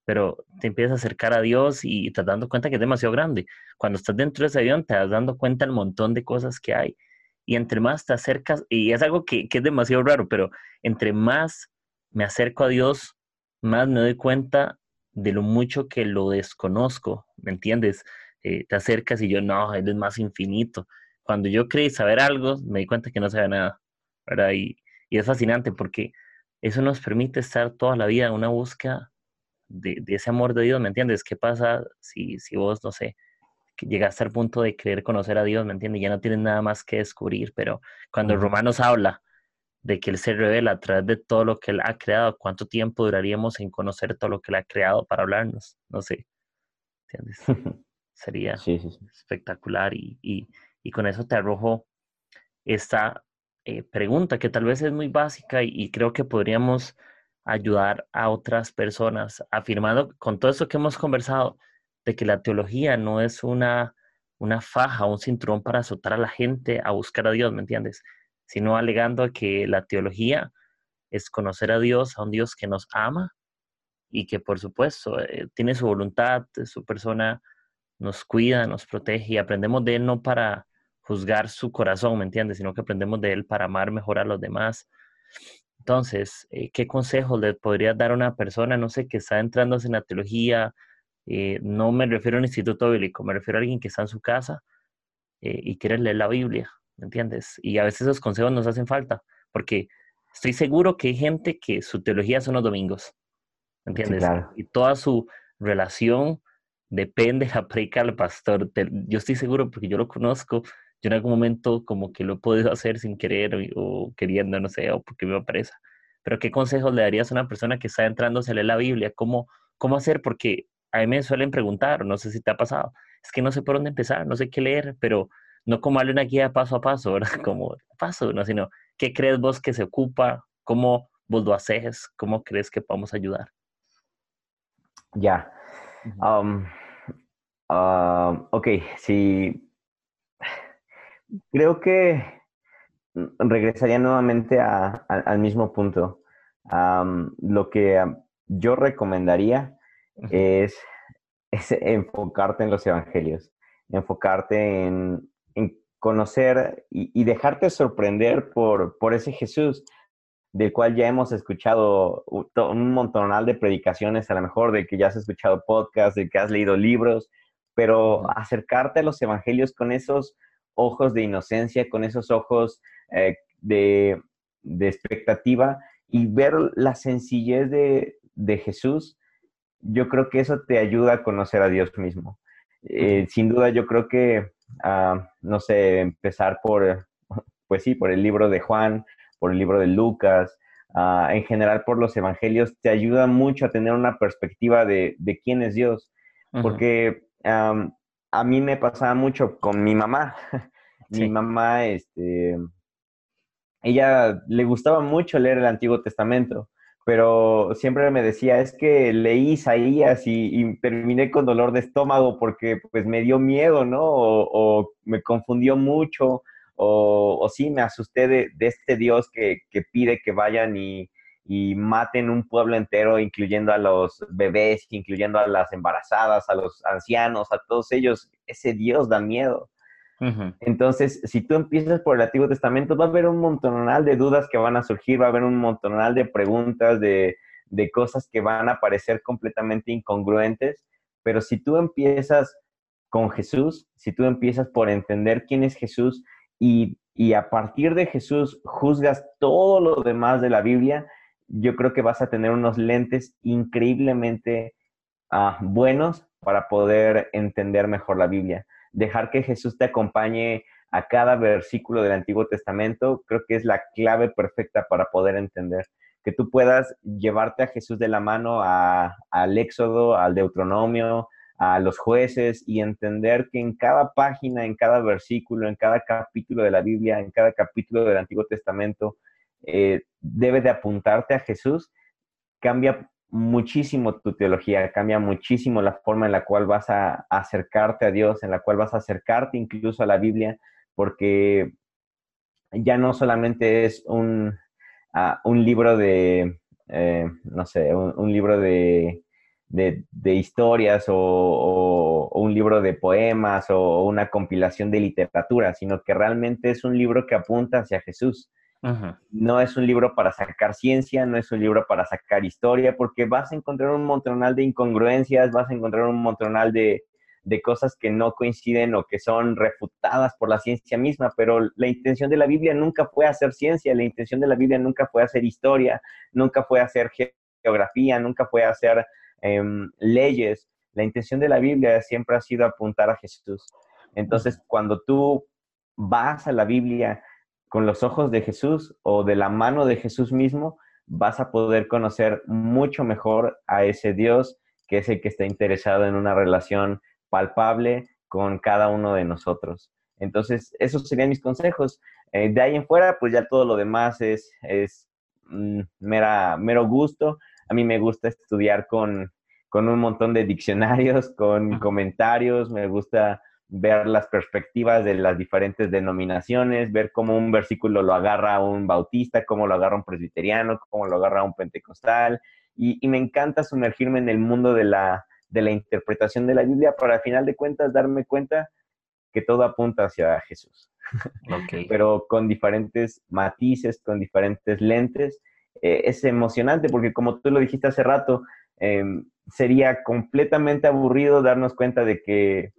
pero te empiezas a acercar a Dios y te das dando cuenta que es demasiado grande. Cuando estás dentro de ese avión te das dando cuenta del montón de cosas que hay y entre más te acercas, y es algo que, es demasiado raro, pero entre más me acerco a Dios, más me doy cuenta de lo mucho que lo desconozco, ¿me entiendes? Eh, te acercas y yo, no, Él es más infinito. Cuando yo creí saber algo, me di cuenta que no sabía nada, ¿verdad? Y, es fascinante porque eso nos permite estar toda la vida en una búsqueda de, ese amor de Dios, ¿me entiendes? ¿Qué pasa si, si vos, no sé, que llegaste al punto de querer conocer a Dios, ¿me entiendes? Ya no tienes nada más que descubrir, pero cuando Romanos habla de que Él se revela a través de todo lo que Él ha creado, ¿cuánto tiempo duraríamos en conocer todo lo que Él ha creado para hablarnos? No sé, ¿entiendes? [LAUGHS] Sería espectacular y, y, y, con eso te arrojo esta eh, pregunta que tal vez es muy básica y, y creo que podríamos ayudar a otras personas, afirmando con todo eso que hemos conversado, de que la teología no es una, una faja, un cinturón para azotar a la gente a buscar a Dios, ¿me entiendes? Sino alegando que la teología es conocer a Dios, a un Dios que nos ama y que por supuesto eh, tiene su voluntad, su persona nos cuida, nos protege y aprendemos de Él no para juzgar su corazón, ¿me entiendes? Sino que aprendemos de Él para amar mejor a los demás. Entonces, eh, ¿qué consejo le podrías dar a una persona, no sé, que está entrando en la teología, eh, no me refiero a un instituto bíblico, me refiero a alguien que está en su casa eh, y quiere leer la Biblia, ¿me entiendes? Y a veces esos consejos nos hacen falta, porque estoy seguro que hay gente que su teología son los domingos, ¿me entiendes? Y toda su relación depende [LAUGHS] la predica del pastor. yo estoy seguro porque yo lo conozco. Yo en algún momento como que lo he podido hacer sin querer o, queriendo, no sé, o porque me aparece. Pero ¿qué consejos le darías a una persona que está entrando a leer la Biblia? ¿Cómo, ¿Cómo hacer? Porque a mí me suelen preguntar, no sé si te ha pasado, es que no sé por dónde empezar, no sé qué leer, pero no como darle una guía paso a paso, ¿verdad? [LAUGHS] Como paso, no, sino ¿qué crees vos que se ocupa? ¿Cómo vos lo haces? ¿Cómo crees que podemos ayudar? Ya. Um, um, ok, sí. Creo que regresaría nuevamente al mismo punto. Um, lo que yo recomendaría es, enfocarte en los evangelios, enfocarte en, conocer y, dejarte sorprender por, por ese Jesús del cual ya hemos escuchado un montonal de predicaciones, a lo mejor de que ya has escuchado podcasts, de que has leído libros, pero acercarte a los evangelios con esos ojos de inocencia, con esos ojos eh, de, expectativa y ver la sencillez de, Jesús, yo creo que eso te ayuda a conocer a Dios mismo. Eh, sin duda, yo creo que, ah, no sé, empezar por, pues sí, por el libro de Juan, por el libro de Lucas, ah, en general por los evangelios, te ayuda mucho a tener una perspectiva de, quién es Dios. Porque a mí me pasaba mucho con mi mamá. [LAUGHS] mi mamá, este, ella le gustaba mucho leer el Antiguo Testamento, pero siempre me decía, es que leí Isaías y, y terminé con dolor de estómago porque pues me dio miedo, ¿no? o me confundió mucho, o, sí me asusté de, este Dios que, pide que vayan y, maten un pueblo entero, incluyendo a los bebés, incluyendo a las embarazadas, a los ancianos, a todos ellos. Ese Dios da miedo. Entonces, si tú empiezas por el Antiguo Testamento, va a haber un montonal de dudas que van a surgir, va a haber un montonal de preguntas, de, de cosas que van a parecer completamente incongruentes, pero si tú empiezas con Jesús, si tú empiezas por entender quién es Jesús y, a partir de Jesús juzgas todo lo demás de la Biblia, yo creo que vas a tener unos lentes increíblemente ah, buenos para poder entender mejor la Biblia. Dejar que Jesús te acompañe a cada versículo del Antiguo Testamento, creo que es la clave perfecta para poder entender. Que tú puedas llevarte a Jesús de la mano al Éxodo, al Deuteronomio, a los jueces y entender que en cada página, en cada versículo, en cada capítulo de la Biblia, en cada capítulo del Antiguo Testamento, eh, debe de apuntarte a Jesús, cambia muchísimo tu teología, cambia muchísimo la forma en la cual vas a, acercarte a Dios, en la cual vas a acercarte incluso a la Biblia, porque ya no solamente es un, ah, un libro de, eh, no sé, un libro de de, historias o, un libro de poemas o, una compilación de literatura, sino que realmente es un libro que apunta hacia Jesús. No es un libro para sacar ciencia, no es un libro para sacar historia, porque vas a encontrar un montonal de incongruencias, vas a encontrar un montonal de, de cosas que no coinciden o que son refutadas por la ciencia misma, pero la intención de la Biblia nunca fue hacer ciencia, la intención de la Biblia nunca fue hacer historia, nunca fue hacer geografía, nunca fue hacer Em, leyes. La intención de la Biblia siempre ha sido apuntar a Jesús. Entonces, cuando tú vas a la Biblia con los ojos de Jesús o de la mano de Jesús mismo, vas a poder conocer mucho mejor a ese Dios que es el que está interesado en una relación palpable con cada uno de nosotros. Entonces, esos serían mis consejos. Eh, de ahí en fuera, pues ya todo lo demás es, es mm, mera, mero gusto. A mí me gusta estudiar con, con un montón de diccionarios, con comentarios, me gusta ver las perspectivas de las diferentes denominaciones, ver cómo un versículo lo agarra un bautista, cómo lo agarra un presbiteriano, cómo lo agarra un pentecostal, y, me encanta sumergirme en el mundo de la, de la interpretación de la Biblia para al final de cuentas darme cuenta que todo apunta hacia Jesús. [LAUGHS] Pero con diferentes matices, con diferentes lentes. Eh, es emocionante porque como tú lo dijiste hace rato, Em, sería completamente aburrido darnos cuenta de que,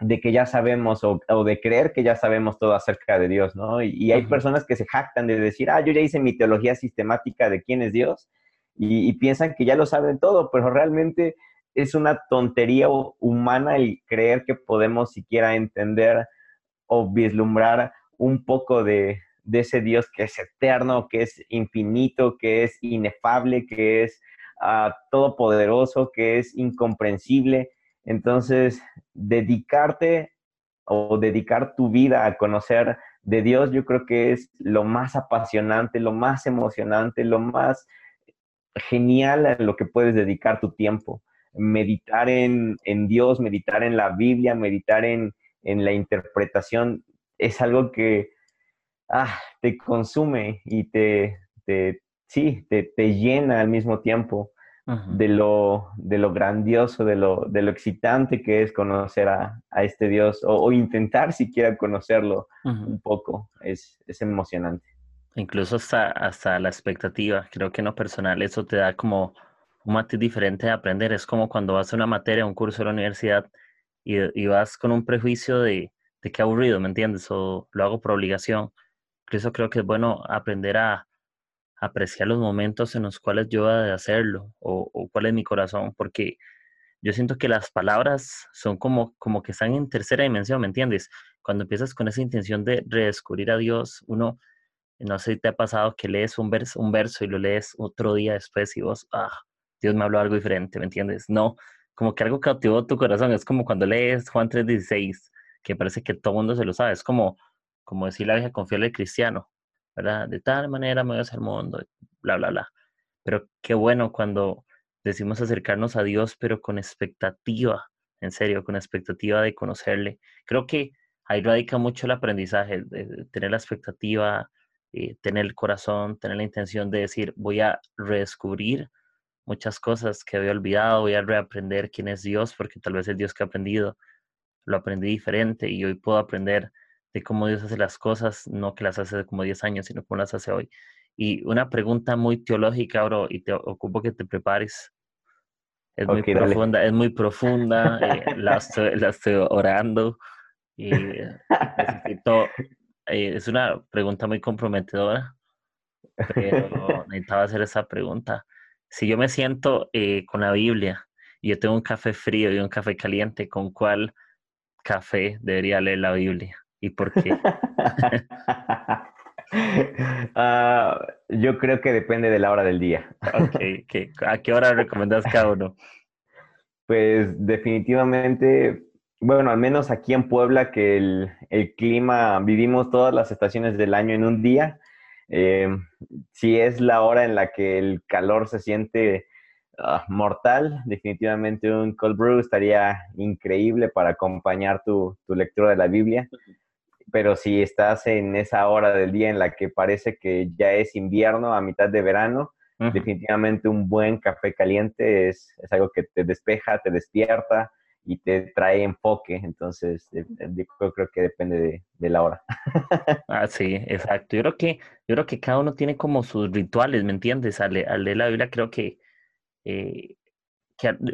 de que ya sabemos o, de creer que ya sabemos todo acerca de Dios, ¿no? Y, hay personas que se jactan de decir, ah, yo ya hice mi teología sistemática de quién es Dios y, piensan que ya lo saben todo, pero realmente es una tontería humana el creer que podemos siquiera entender o vislumbrar un poco de, ese Dios que es eterno, que es infinito, que es inefable, que es ah, todopoderoso, que es incomprensible. Entonces, dedicarte o dedicar tu vida a conocer de Dios, yo creo que es lo más apasionante, lo más emocionante, lo más genial a lo que puedes dedicar tu tiempo. Meditar en, Dios, meditar en la Biblia, meditar en, la interpretación, es algo que ah, te consume y te, te sí, te, te llena al mismo tiempo de, lo, de lo grandioso, de lo, de lo excitante que es conocer a, este Dios o, intentar siquiera conocerlo un poco. Es, es emocionante. Incluso hasta, hasta la expectativa, creo que en lo personal eso te da como un matiz diferente de aprender. Es como cuando vas a una materia, un curso de la universidad y, y vas con un prejuicio de, de qué aburrido, ¿me entiendes? O lo hago por obligación. Incluso creo que es bueno aprender a, apreciar los momentos en los cuales yo he de hacerlo o, cuál es mi corazón, porque yo siento que las palabras son como, como que están en tercera dimensión, ¿me entiendes? Cuando empiezas con esa intención de redescubrir a Dios, uno, no sé si te ha pasado que lees un verso, un verso y lo lees otro día después y vos, ah, Dios me habló algo diferente, ¿me entiendes? No, como que algo cautivó tu corazón, es como cuando lees Juan 3:16, que parece que todo mundo se lo sabe, es como, como decir la vieja confiable cristiano, De tal manera me voy a hacer mundo, bla, bla, bla. Pero qué bueno cuando decimos acercarnos a Dios, pero con expectativa, en serio, con expectativa de conocerle. Creo que ahí radica mucho el aprendizaje, tener la expectativa, eh, tener el corazón, tener la intención de decir, voy a redescubrir muchas cosas que había olvidado, voy a reaprender quién es Dios, porque tal vez el Dios que he aprendido lo aprendí diferente y hoy puedo aprender de cómo Dios hace las cosas, no que las hace como 10 años, sino como las hace hoy. Y una pregunta muy teológica, bro, y te ocupo que te prepares. Es muy profunda, es muy profunda, eh, la, estoy, orando y necesito, eh, es una pregunta muy comprometedora, pero necesitaba hacer esa pregunta. Si yo me siento eh, con la Biblia y yo tengo un café frío y un café caliente, ¿con cuál café debería leer la Biblia? ¿Y por qué? [LAUGHS] Ah, yo creo que depende de la hora del día. ¿A qué hora recomiendas cada uno? Pues definitivamente, bueno, al menos aquí en Puebla, que el, clima, vivimos todas las estaciones del año en un día. Eh, si es la hora en la que el calor se siente ah, mortal, definitivamente un cold brew estaría increíble para acompañar tu, tu lectura de la Biblia pero si estás en esa hora del día en la que parece que ya es invierno a mitad de verano, definitivamente un buen café caliente es, algo que te despeja, te despierta y te trae enfoque. Entonces, yo creo que depende de, la hora. [LAUGHS] ah, sí, exacto. Yo creo que, yo creo que cada uno tiene como sus rituales, ¿me entiendes? Al, leer la Biblia creo que, eh,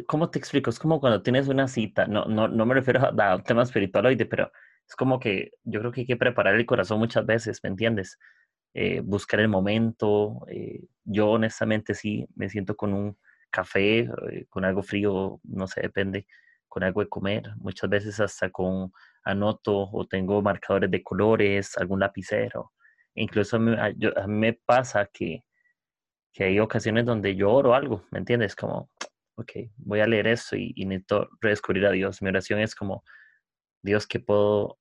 ¿cómo te explico? Es como cuando tienes una cita, no, no, no me refiero a, un tema espiritual hoy, pero es como que yo creo que hay que preparar el corazón muchas veces, ¿me entiendes? Eh, buscar el momento. Eh, yo honestamente sí me siento con un café, eh, con algo frío, no sé, depende, con algo de comer. Muchas veces hasta con anoto o tengo marcadores de colores, algún lapicero. Incluso a mí, me pasa que, que, hay ocasiones donde lloro algo, ¿me entiendes? Como, ok, voy a leer esto y, y necesito redescubrir a Dios. Mi oración es como, Dios, que puedo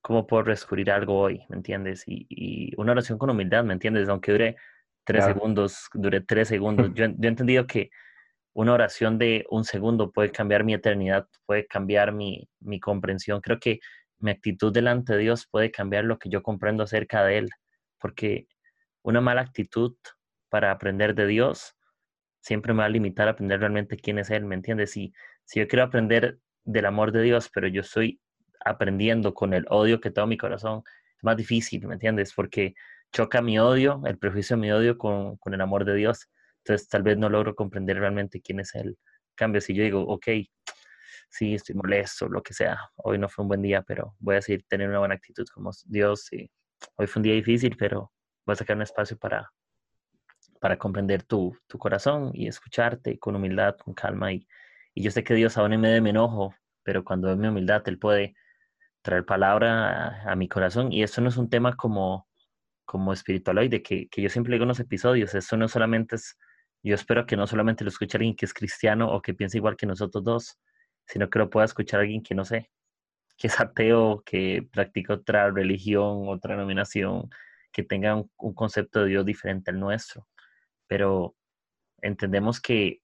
cómo puedo descubrir algo hoy, ¿me entiendes? Y, una oración con humildad, ¿me entiendes? Aunque dure tres segundos, dure tres segundos. [LAUGHS] Yo, he entendido que una oración de un segundo puede cambiar mi eternidad, puede cambiar mi, mi comprensión. Creo que mi actitud delante de Dios puede cambiar lo que yo comprendo acerca de Él, porque una mala actitud para aprender de Dios siempre me va a limitar a aprender realmente quién es Él, ¿me entiendes? Si, si yo quiero aprender del amor de Dios, pero yo soy aprendiendo con el odio que tengo en mi corazón, es más difícil, ¿me entiendes? Porque choca mi odio, el prejuicio de mi odio con, con el amor de Dios. Entonces tal vez no logro comprender realmente quién es Él. cambio, si yo digo, ok, sí, estoy molesto, lo que sea, hoy no fue un buen día, pero voy a seguir teniendo una buena actitud como Dios. Y hoy fue un día difícil, pero voy a sacar un espacio para, para comprender tu, tu corazón y escucharte con humildad, con calma y, Y yo sé que Dios aún en medio de mi enojo, pero cuando es mi humildad, Él puede traer palabra a, mi corazón. Y eso no es un tema como, como espiritualoide, que, que yo siempre digo en los episodios, eso no solamente es, yo espero que no solamente lo escuche alguien que es cristiano o que piensa igual que nosotros dos, sino que lo pueda escuchar alguien que no sé, que es ateo, que practica otra religión, otra denominación, que tenga un, concepto de Dios diferente al nuestro. Pero entendemos que,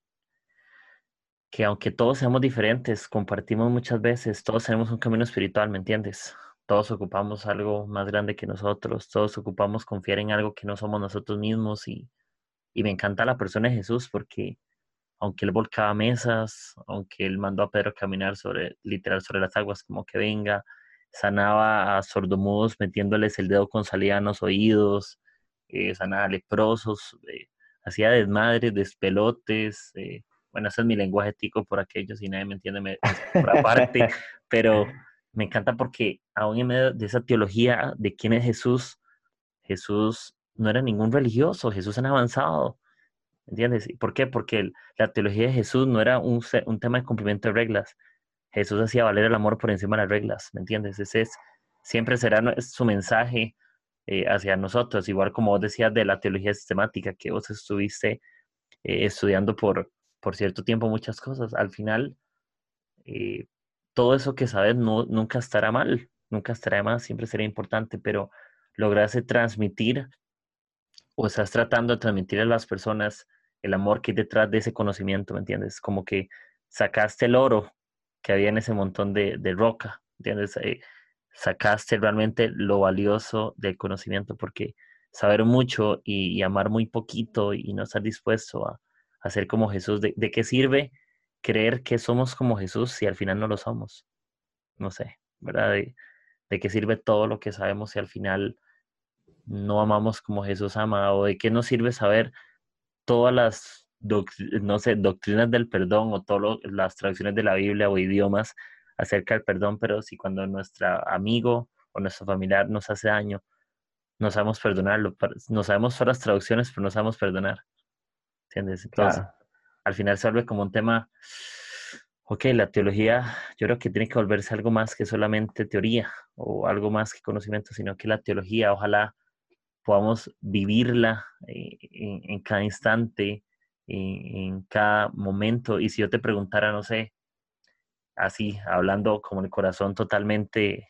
que aunque todos seamos diferentes, compartimos muchas veces, todos tenemos un camino espiritual, ¿me entiendes? Todos ocupamos algo más grande que nosotros, todos ocupamos confiar en algo que no somos nosotros mismos y, y me encanta la persona de Jesús porque aunque él volcaba mesas, aunque él mandó a Pedro caminar sobre, literal sobre las aguas, como que venga, sanaba a sordomudos metiéndoles el dedo con salida en los oídos, eh, sanaba a leprosos, eh, hacía desmadres, despelotes, eh, bueno, ese es mi lenguaje tico por aquellos, si nadie me entiende, me, por aparte, [LAUGHS] pero me encanta porque aún en medio de esa teología de quién es Jesús, Jesús no era ningún religioso, Jesús era avanzado, ¿Entiendes? ¿Por qué? Porque la teología de Jesús no era un, un, tema de cumplimiento de reglas. Jesús hacía valer el amor por encima de las reglas, ¿me entiendes? Ese es, siempre será su mensaje eh, hacia nosotros, igual como vos decías de la teología sistemática, que vos estuviste eh, estudiando por, por cierto tiempo muchas cosas. Al final, eh, todo eso que sabes nunca estará mal, nunca estará mal, siempre será importante, pero lograste transmitir o estás tratando de transmitir a las personas el amor que hay detrás de ese conocimiento, ¿me entiendes? Como que sacaste el oro que había en ese montón de, roca, ¿entiendes? Eh, sacaste realmente lo valioso del conocimiento, porque saber mucho y, amar muy poquito y no estar dispuesto a, a ser como Jesús, ¿de, qué sirve creer que somos como Jesús si al final no lo somos? No sé, ¿verdad? ¿De, qué sirve todo lo que sabemos si al final no amamos como Jesús ama? ¿O de qué nos sirve saber todas las, no sé, doctrinas del perdón o todas las traducciones de la Biblia o idiomas acerca del perdón, pero si cuando nuestro amigo o nuestro familiar nos hace daño, no sabemos perdonarlo, no sabemos todas las traducciones, pero no sabemos perdonar. ¿Entiendes? Entonces, al final se vuelve como un tema, ok, la teología yo creo que tiene que volverse algo más que solamente teoría o algo más que conocimiento, sino que la teología ojalá podamos vivirla eh, en, cada instante, en, cada momento. Y si yo te preguntara, no sé, así, hablando como el corazón totalmente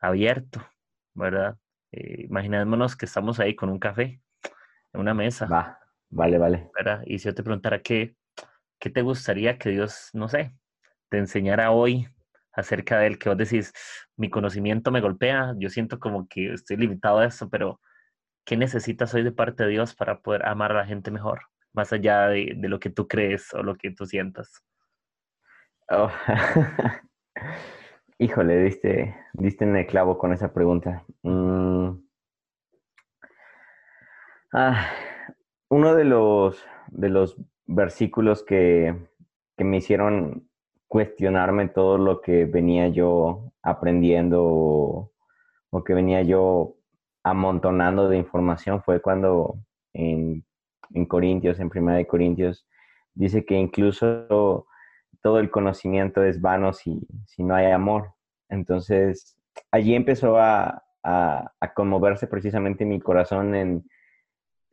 abierto, ¿verdad? Eh, imaginémonos que estamos ahí con un café, en una mesa. Va, vale, vale. ¿verdad? Y si yo te preguntara qué, qué te gustaría que Dios, no sé, te enseñara hoy acerca de él, que vos decís, mi conocimiento me golpea, yo siento como que estoy limitado a eso, pero ¿qué necesitas hoy de parte de Dios para poder amar a la gente mejor? Más allá de, lo que tú crees o lo que tú sientas. Oh. [LAUGHS] Híjole, diste, diste en el clavo con esa pregunta. Mm. Ah, uno de los, de los versículos que, que, me hicieron cuestionarme todo lo que venía yo aprendiendo o que venía yo amontonando de información fue cuando en, Corintios, en Primera de Corintios, dice que incluso todo el conocimiento es vano si, si no hay amor. Entonces, allí empezó a, a, conmoverse precisamente mi corazón en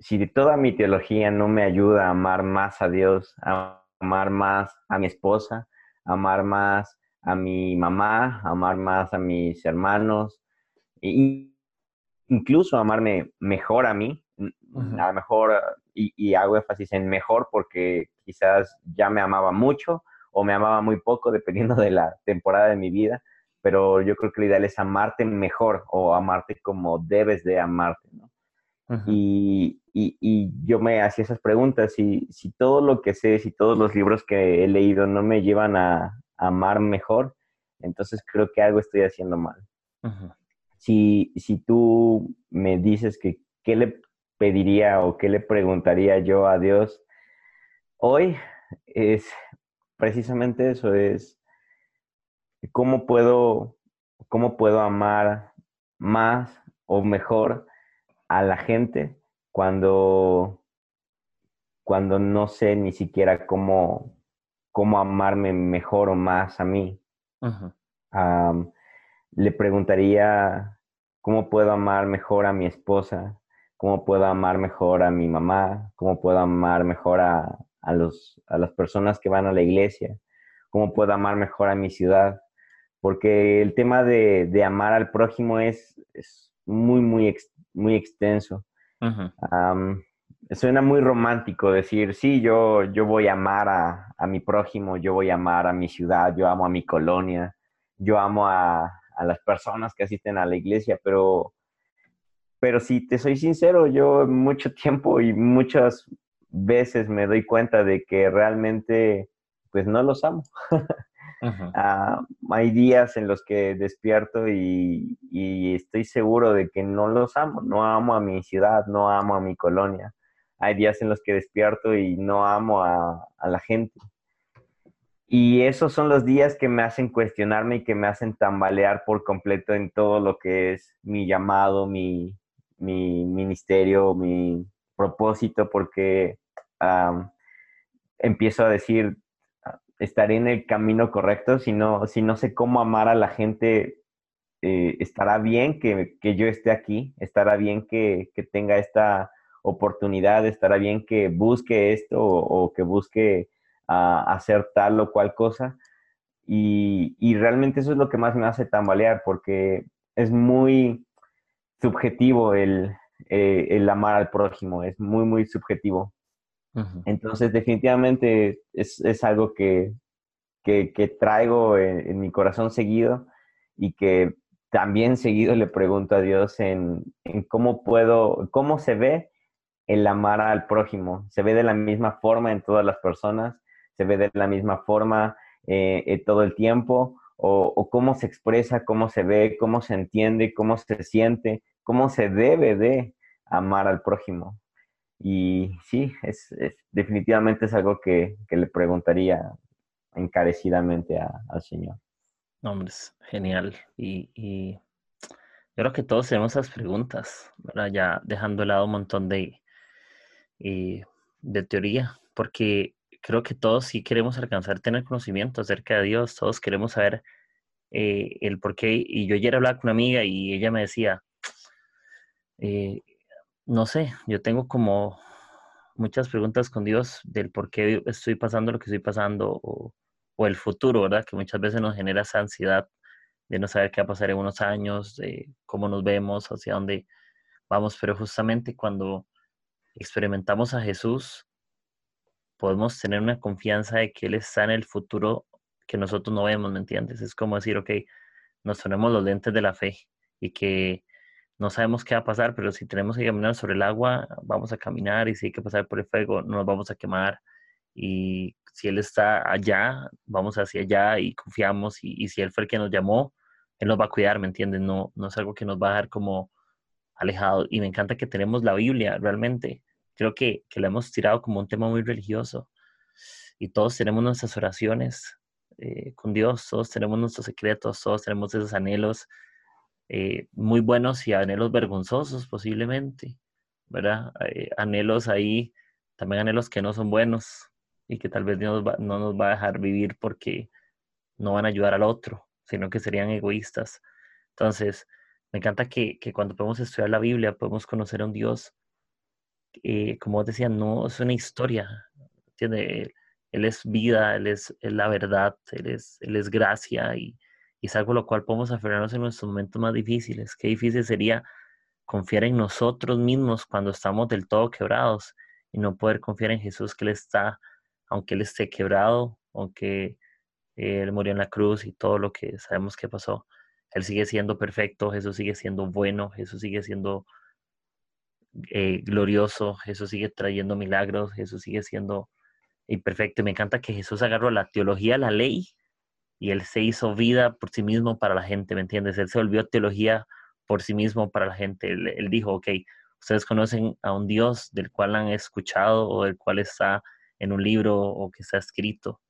si toda mi teología no me ayuda a amar más a Dios, a amar más a mi esposa, a amar más a mi mamá, a amar más a mis hermanos, y, incluso amarme mejor a mí, a lo mejor, y, hago énfasis en mejor porque quizás ya me amaba mucho o me amaba muy poco, dependiendo de la temporada de mi vida, pero yo creo que lo ideal es amarte mejor o amarte como debes de amarte, ¿no? y, y, yo me hacía esas preguntas, si, si todo lo que sé, si todos los libros que he leído no me llevan a, amar mejor, entonces creo que algo estoy haciendo mal. Si, si tú me dices que qué le pediría o qué le preguntaría yo a Dios hoy, es precisamente eso, es cómo puedo, cómo puedo amar más o mejor a la gente cuando, cuando no sé ni siquiera cómo, cómo amarme mejor o más a mí. le preguntaría cómo puedo amar mejor a mi esposa, cómo puedo amar mejor a mi mamá, cómo puedo amar mejor a, los, a las personas que van a la iglesia, cómo puedo amar mejor a mi ciudad, porque el tema de, amar al prójimo es, muy, muy, muy extenso. Suena muy romántico decir, sí, yo, yo voy a amar a, mi prójimo, yo voy a amar a mi ciudad, yo amo a mi colonia, yo amo a, a las personas que asisten a la iglesia, pero pero si te soy sincero, yo mucho [LAUGHS] tiempo y muchas veces me doy cuenta de que realmente pues no los amo. [LAUGHS] Ah, hay días en los que despierto y, estoy seguro de que no los amo, no amo a mi ciudad, no amo a mi colonia. Hay días en los que despierto y no amo a, la gente. Y esos son los días que me hacen cuestionarme y que me hacen tambalear por completo en todo lo que es mi llamado, mi ministerio, mi propósito, porque empiezo a decir, estaré en el camino correcto, si no, si no sé cómo amar a la gente, eh, estará bien que, yo esté aquí, estará bien que, tenga esta oportunidad, estará bien que busque esto o, que busque hacer tal o cual cosa. Y, y, realmente eso es lo que más me hace tambalear, porque es muy, subjetivo el, eh, el amar al prójimo, es muy, muy subjetivo. Entonces, definitivamente es, es algo que, que, traigo en, mi corazón seguido y que también seguido le pregunto a Dios en, en, cómo puedo, cómo se ve el amar al prójimo. ¿Se ve de la misma forma en todas las personas? ¿Se ve de la misma forma eh, todo el tiempo? O, o, cómo se expresa, cómo se ve, cómo se entiende, cómo se siente, cómo se debe de amar al prójimo. Y sí, es, definitivamente es algo que, le preguntaría encarecidamente al Señor. Hombre, es genial. Y, yo creo que todos tenemos esas preguntas, ya dejando de lado un montón de, de teoría, porque creo que todos sí queremos alcanzar, tener conocimiento acerca de Dios, todos queremos saber eh, el por qué. Y yo ayer hablaba con una amiga y ella me decía, eh, no sé, yo tengo como muchas preguntas con Dios del por qué estoy pasando lo que estoy pasando o, el futuro, ¿verdad? Que muchas veces nos genera esa ansiedad de no saber qué va a pasar en unos años, de cómo nos vemos, hacia dónde vamos, pero justamente cuando experimentamos a Jesús, podemos tener una confianza de que Él está en el futuro que nosotros no vemos, ¿me entiendes? Es como decir, ok, nos ponemos los lentes de la fe y que no sabemos qué va a pasar, pero si tenemos que caminar sobre el agua, vamos a caminar y si hay que pasar por el fuego, no nos vamos a quemar. Y si Él está allá, vamos hacia allá y confiamos. Y, si Él fue el que nos llamó, Él nos va a cuidar, ¿me entiendes? No, no es algo que nos va a dejar como alejado. Y me encanta que tenemos la Biblia, realmente. Creo que, que la hemos tirado como un tema muy religioso. Y todos tenemos nuestras oraciones eh, con Dios, todos tenemos nuestros secretos, todos tenemos esos anhelos eh, muy buenos y anhelos vergonzosos posiblemente, ¿verdad? Eh, anhelos ahí, también anhelos que no son buenos y que tal vez no nos, va, no nos va a dejar vivir porque no van a ayudar al otro, sino que serían egoístas. Entonces, me encanta que, que cuando podemos estudiar la Biblia, podemos conocer a un Dios, eh, como decía, no es una historia, ¿entiende? Él, es vida, Él es, la verdad, es, él es gracia y, y es algo lo cual podemos aferrarnos en nuestros momentos más difíciles. Qué difícil sería confiar en nosotros mismos cuando estamos del todo quebrados y no poder confiar en Jesús que Él está, aunque Él esté quebrado, aunque Él murió en la cruz y todo lo que sabemos que pasó. Él sigue siendo perfecto, Jesús sigue siendo bueno, Jesús sigue siendo eh, glorioso, Jesús sigue trayendo milagros, Jesús sigue siendo imperfecto. Y me encanta que Jesús agarró la teología, la ley, y él se hizo vida por sí mismo para la gente, ¿me entiendes? Él se volvió teología por sí mismo para la gente. Él, dijo, ok, ustedes conocen a un Dios del cual han escuchado o del cual está en un libro o que está escrito.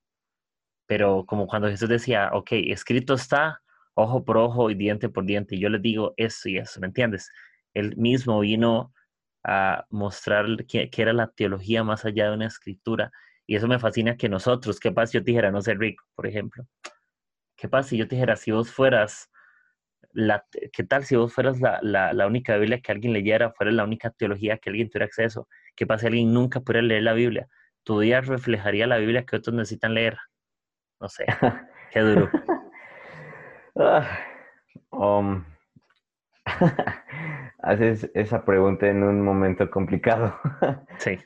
Pero como cuando Jesús decía, ok, escrito está, ojo por ojo y diente por diente, yo les digo eso y eso, ¿me entiendes? Él mismo vino a mostrar que, era la teología más allá de una escritura Y eso me fascina que nosotros, ¿qué pasa si yo dijera no ser rico, por ejemplo? ¿Qué pasa si yo te dijera si vos fueras, la, qué tal si vos fueras la, la, única Biblia que alguien leyera, fueras la única teología que alguien tuviera acceso? ¿Qué pasa si alguien nunca pudiera leer la Biblia? ¿Tu día reflejaría la Biblia que otros necesitan leer? No sé, [LAUGHS] qué duro. Ah, um, [LAUGHS] haces esa pregunta en un momento complicado. [LAUGHS] sí.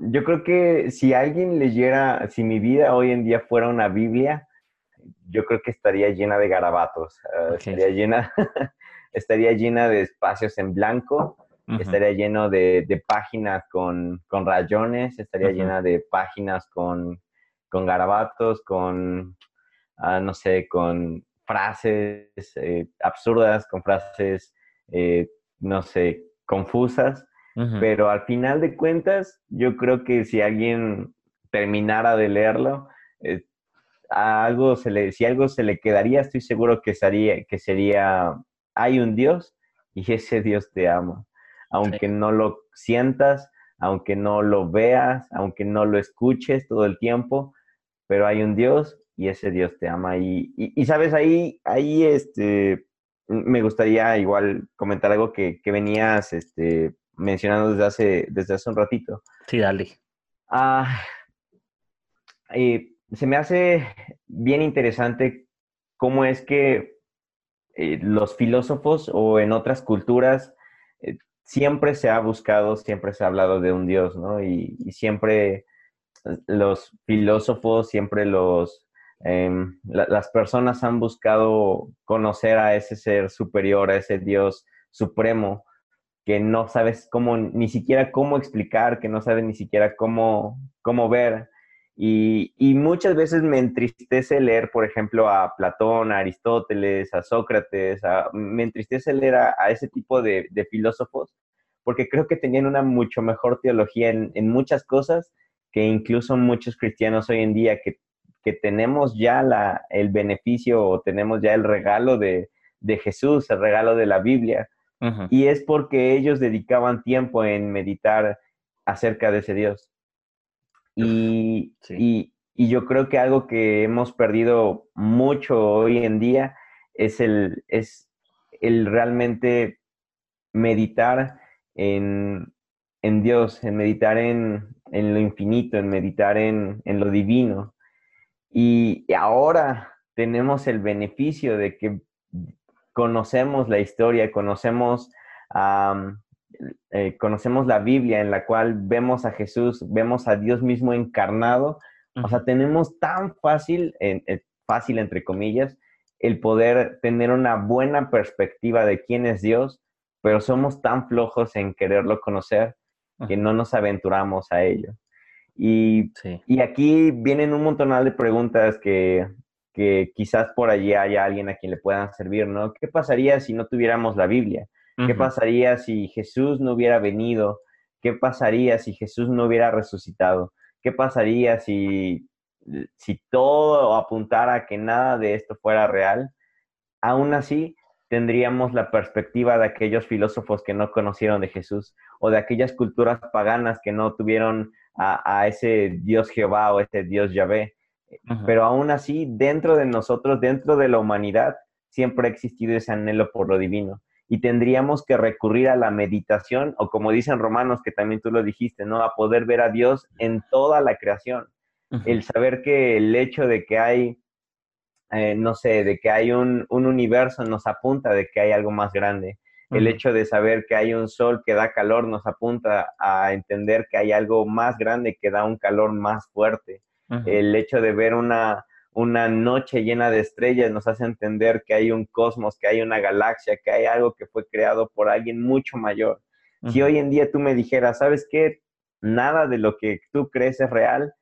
yo creo que si alguien leyera, si mi vida hoy en día fuera una Biblia, yo creo que estaría llena de garabatos, ah, estaría, llena, [LAUGHS] estaría llena de espacios en blanco, estaría lleno de, páginas con, rayones, estaría llena de páginas con, con garabatos, con, ah, no sé, con frases eh, absurdas, con frases, eh, no sé, confusas, pero al final de cuentas, yo creo que si alguien terminara de leerlo, eh, algo se le, si algo se le quedaría, estoy seguro que sería, que sería, hay un Dios y ese Dios te ama. Aunque no lo sientas, aunque no lo veas, aunque no lo escuches todo el tiempo, pero hay un Dios y ese Dios te ama. Y, y, sabes, ahí, ahí este, me gustaría igual comentar algo que, venías este, mencionando desde hace, desde hace un ratito. Sí, dale. Ah, se me hace bien interesante cómo es que eh, los filósofos o en otras culturas eh, siempre se ha buscado, siempre se ha hablado de un Dios, ¿no? y siempre los filósofos, siempre los Em, las personas han buscado conocer a ese ser superior, a ese Dios supremo, que no sabes cómo, ni siquiera cómo explicar, que no sabes ni siquiera cómo, cómo ver. Y, muchas veces me entristece leer, por ejemplo, a Platón, a Aristóteles, a Sócrates, me entristece leer a, ese tipo de, filósofos, porque creo que tenían una mucho mejor teología en, en muchas cosas que incluso muchos cristianos hoy en día que que tenemos ya la, el beneficio o tenemos ya el regalo de, Jesús, el regalo de la Biblia. Y es porque ellos dedicaban tiempo en meditar acerca de ese Dios. Y, y, yo creo que algo que hemos perdido mucho hoy en día es el, es el realmente meditar en, en Dios, en meditar en, en, lo infinito, en meditar en, en lo divino. Y ahora tenemos el beneficio de que conocemos la historia, conocemos, eh, conocemos la Biblia en la cual vemos a Jesús, vemos a Dios mismo encarnado. O sea, tenemos tan fácil, eh, fácil entre comillas, el poder tener una buena perspectiva de quién es Dios, pero somos tan flojos en quererlo conocer que no nos aventuramos a ello. Y, y aquí vienen un montonal de preguntas que, que, quizás por allí haya alguien a quien le puedan servir, ¿no? ¿Qué pasaría si no tuviéramos la Biblia? ¿Qué pasaría si Jesús no hubiera venido? ¿Qué pasaría si Jesús no hubiera resucitado? ¿Qué pasaría si, si todo apuntara a que nada de esto fuera real? Aún así, tendríamos la perspectiva de aquellos filósofos que no conocieron de Jesús o de aquellas culturas paganas que no tuvieron a, ese Dios Jehová o ese Dios Yahvé. Pero aún así, dentro de nosotros, dentro de la humanidad, siempre ha existido ese anhelo por lo divino. Y tendríamos que recurrir a la meditación, o como dicen romanos, que también tú lo dijiste, ¿no? A poder ver a Dios en toda la creación. El saber que el hecho de que hay, eh, no sé, de que hay un, un universo nos apunta de que hay algo más grande el hecho de saber que hay un sol que da calor nos apunta a entender que hay algo más grande que da un calor más fuerte. El hecho de ver una, una noche llena de estrellas nos hace entender que hay un cosmos, que hay una galaxia, que hay algo que fue creado por alguien mucho mayor. Si hoy en día tú me dijeras, ¿sabes qué? Nada de lo que tú crees es real,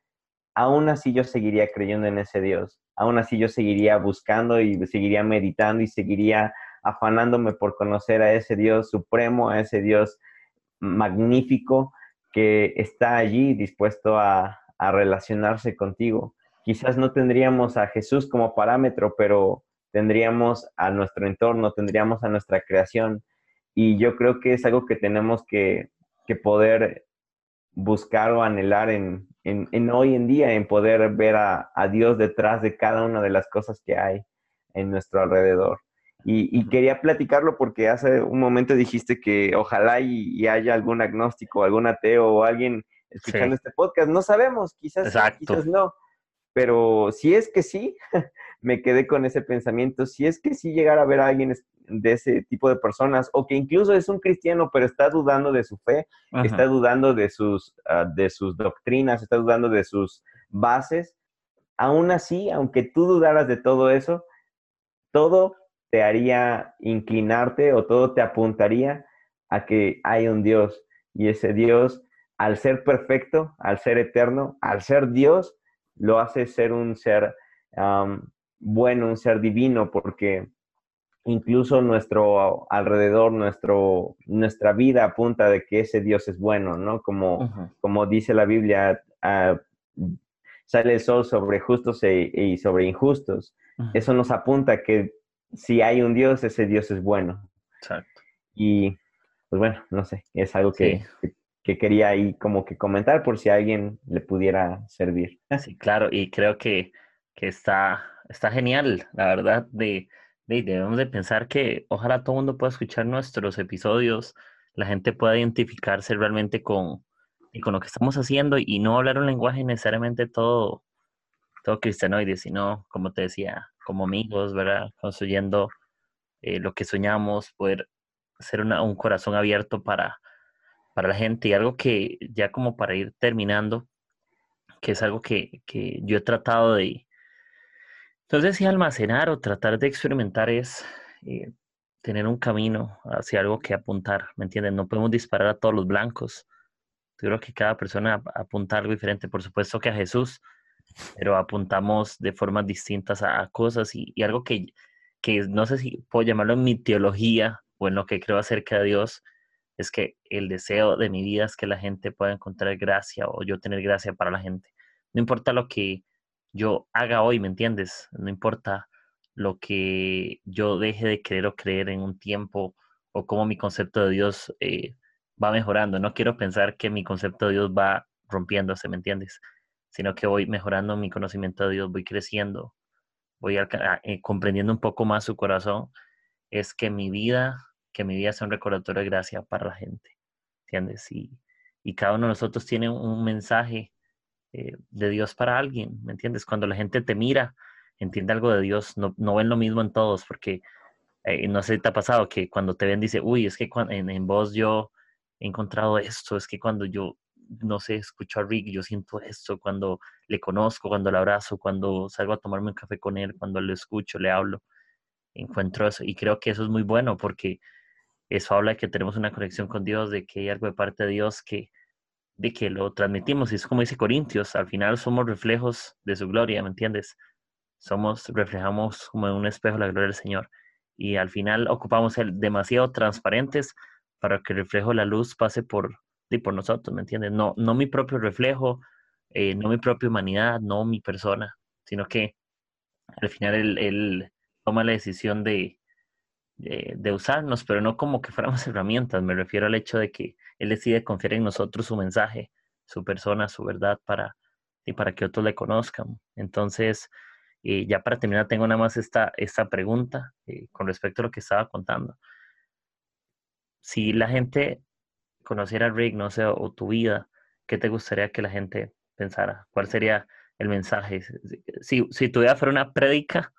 aún así yo seguiría creyendo en ese Dios. Aún así yo seguiría buscando y seguiría meditando y seguiría afanándome por conocer a ese Dios supremo, a ese Dios magnífico que está allí dispuesto a, relacionarse contigo. Quizás no tendríamos a Jesús como parámetro, pero tendríamos a nuestro entorno, tendríamos a nuestra creación. Y yo creo que es algo que tenemos que, poder buscar o anhelar en, en, hoy en día, en poder ver a, Dios detrás de cada una de las cosas que hay en nuestro alrededor. Y, quería platicarlo porque hace un momento dijiste que ojalá y, haya algún agnóstico, algún ateo o alguien escuchando este podcast. No sabemos, quizás, quizás no. Pero si es que sí, [LAUGHS] me quedé con ese pensamiento. Si es que sí llegara a ver a alguien de ese tipo de personas, o que incluso es un cristiano, pero está dudando de su fe, está dudando de sus, ah, de sus doctrinas, está dudando de sus bases, aún así, aunque tú dudaras de todo eso, todo te haría inclinarte o todo te apuntaría a que hay un Dios. Y ese Dios, al ser perfecto, al ser eterno, al ser Dios, lo hace ser un ser bueno, un ser divino, porque incluso nuestro alrededor, nuestro, nuestra vida apunta de que ese Dios es bueno, ¿no? Como, como dice la Biblia, ah, sale el sol sobre justos e, y sobre injustos. Eso nos apunta que si hay un Dios, ese Dios es bueno. Exacto. Y pues bueno, no sé, es algo que, que, quería ahí como que comentar por si a alguien le pudiera servir. Sí, claro, y creo que, que está, está genial, la verdad, de debemos de pensar que ojalá todo el mundo pueda escuchar nuestros episodios, la gente pueda identificarse realmente con, con lo que estamos haciendo y no hablar un lenguaje necesariamente todo, todo cristianoide, sino, como te decía, como amigos, ¿verdad? Construyendo eh, lo que soñamos, poder ser un corazón abierto para, para la gente y algo que ya como para ir terminando, que es algo que, que yo he tratado de, entonces, si almacenar o tratar de experimentar es eh, tener un camino hacia algo que apuntar, ¿me entienden? No podemos disparar a todos los blancos. Yo creo que cada persona apunta algo diferente, por supuesto que a Jesús, pero apuntamos de formas distintas a, cosas y, algo que, que no sé si puedo llamarlo en mi teología o en lo que creo acerca de Dios, es que el deseo de mi vida es que la gente pueda encontrar gracia o yo tener gracia para la gente. No importa lo que yo haga hoy, ¿me entiendes? No importa lo que yo deje de creer o creer en un tiempo o cómo mi concepto de Dios eh, va mejorando. No quiero pensar que mi concepto de Dios va rompiéndose, ¿me entiendes? Sino que voy mejorando mi conocimiento de Dios, voy creciendo, voy eh, comprendiendo un poco más su corazón. Es que mi vida, que mi vida sea un recordatorio de gracia para la gente, ¿entiendes? Y, y cada uno de nosotros tiene un mensaje eh, de Dios para alguien, ¿me entiendes? Cuando la gente te mira, entiende algo de Dios, no, no ven lo mismo en todos, porque eh, no sé te ha pasado que cuando te ven dice, uy, es que en, en vos yo he encontrado esto, es que cuando yo, no sé, escucho a Rick, yo siento esto, cuando le conozco, cuando le abrazo, cuando salgo a tomarme un café con él, cuando le escucho, le hablo, encuentro eso. Y creo que eso es muy bueno porque eso habla de que tenemos una conexión con Dios, de que hay algo de parte de Dios que de que lo transmitimos. Y es como dice Corintios, al final somos reflejos de su gloria, ¿me entiendes? Somos, reflejamos como en un espejo la gloria del Señor. Y al final ocupamos ser demasiado transparentes para que el reflejo de la luz pase por, por nosotros, ¿me entiendes? No, no mi propio reflejo, eh, no mi propia humanidad, no mi persona, sino que al final él toma la decisión de, de, usarnos, pero no como que fuéramos [LAUGHS] herramientas. Me refiero al hecho de que Él decide confiar en nosotros su mensaje, su persona, su verdad para, y para que otros le conozcan. Entonces, eh, ya para terminar, tengo nada más esta, esta pregunta eh, con respecto a lo que estaba contando. Si la gente conociera a Rick, no sé, o tu vida, ¿qué te gustaría que la gente pensara? ¿Cuál sería el mensaje? Si, si tu vida fuera una prédica,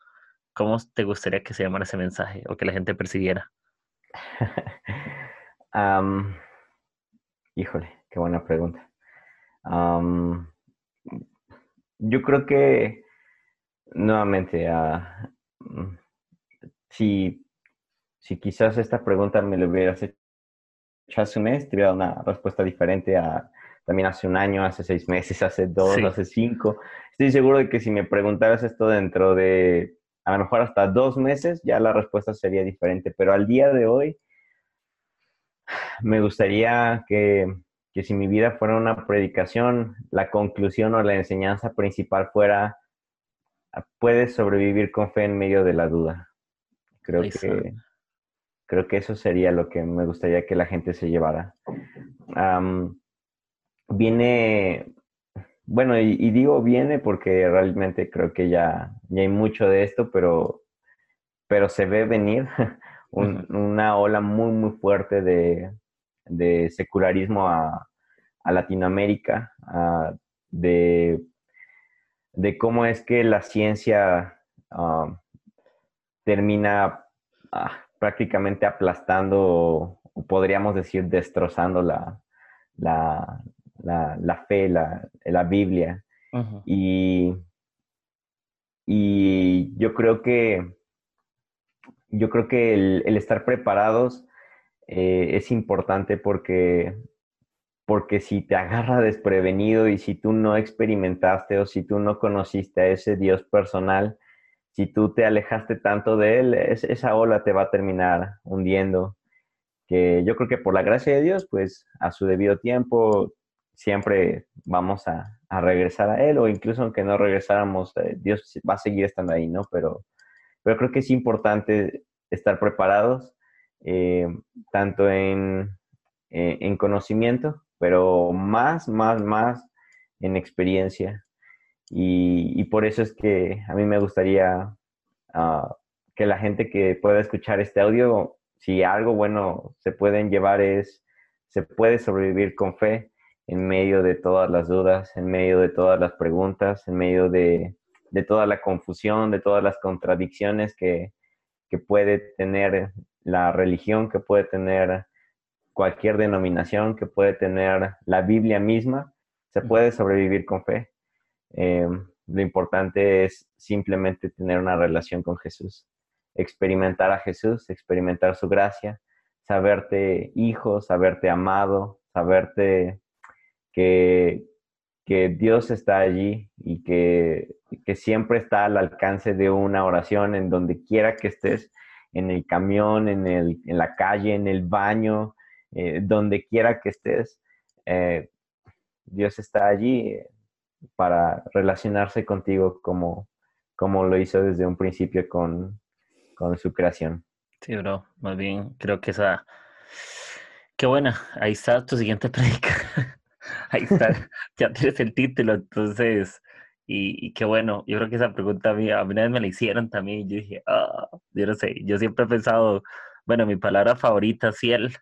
¿Cómo te gustaría que se llamara ese mensaje o que la gente percibiera? [LAUGHS] híjole, qué buena pregunta. yo creo que, nuevamente, uh, si, si quizás esta pregunta me lo hubieras hecho hace un mes, te hubiera dado una respuesta diferente a también hace un año, hace seis meses, hace dos, hace cinco. Estoy seguro de que si me preguntaras esto dentro de a lo mejor hasta dos meses ya la respuesta sería diferente, pero al día de hoy me gustaría que, si mi vida fuera una predicación, la conclusión o la enseñanza principal fuera, puedes sobrevivir con fe en medio de la duda. Creo que, creo que eso sería lo que me gustaría que la gente se llevara. viene, bueno, y, digo viene porque realmente creo que ya, ya hay mucho de esto, pero, pero se ve venir [LAUGHS] una ola muy, muy fuerte de, secularismo a, Latinoamérica, de, de, cómo es que la ciencia ah, termina ah, prácticamente aplastando, o podríamos decir destrozando la, la, la, fe, la, la Biblia. y, y yo creo que yo creo que el, estar preparados eh, es importante porque, porque si te agarra desprevenido y si tú no experimentaste o si tú no conociste a ese Dios personal, si tú te alejaste tanto de Él, esa ola te va a terminar hundiendo. Que yo creo que por la gracia de Dios, pues a su debido tiempo, siempre vamos a, regresar a Él, o incluso aunque no regresáramos, eh, Dios va a seguir estando ahí, ¿no? Pero, pero creo que es importante estar preparados, eh, tanto en, eh, en, conocimiento, pero más, más, más en experiencia. Y, por eso es que a mí me gustaría ah, que la gente que pueda escuchar este audio, si algo bueno se pueden llevar es, se puede sobrevivir con fe, en medio de todas las dudas, en medio de todas las preguntas, en medio de, toda la confusión, de todas las contradicciones que, puede tener la religión, que puede tener cualquier denominación, que puede tener la Biblia misma, se puede sobrevivir con fe. Eh, lo importante es simplemente tener una relación con Jesús, experimentar a Jesús, experimentar su gracia, saberte hijo, saberte amado, saberte que, Dios está allí y que, siempre está al alcance de una oración en donde quiera que estés, en el camión, en, el, en la calle, en el baño, eh, donde quiera que estés. Eh, Dios está allí para relacionarse contigo como, como lo hizo desde un principio con, con su creación. Sí, bro, más bien creo que esa... Qué buena, ahí está tu siguiente [LAUGHS] predica. Ahí está, [LAUGHS] ya tienes el título, entonces, y, qué bueno, yo creo que esa pregunta a mí, a mí una vez me la hicieron también, y yo dije, ah, yo no sé, yo siempre he pensado, bueno, mi palabra favorita es fiel,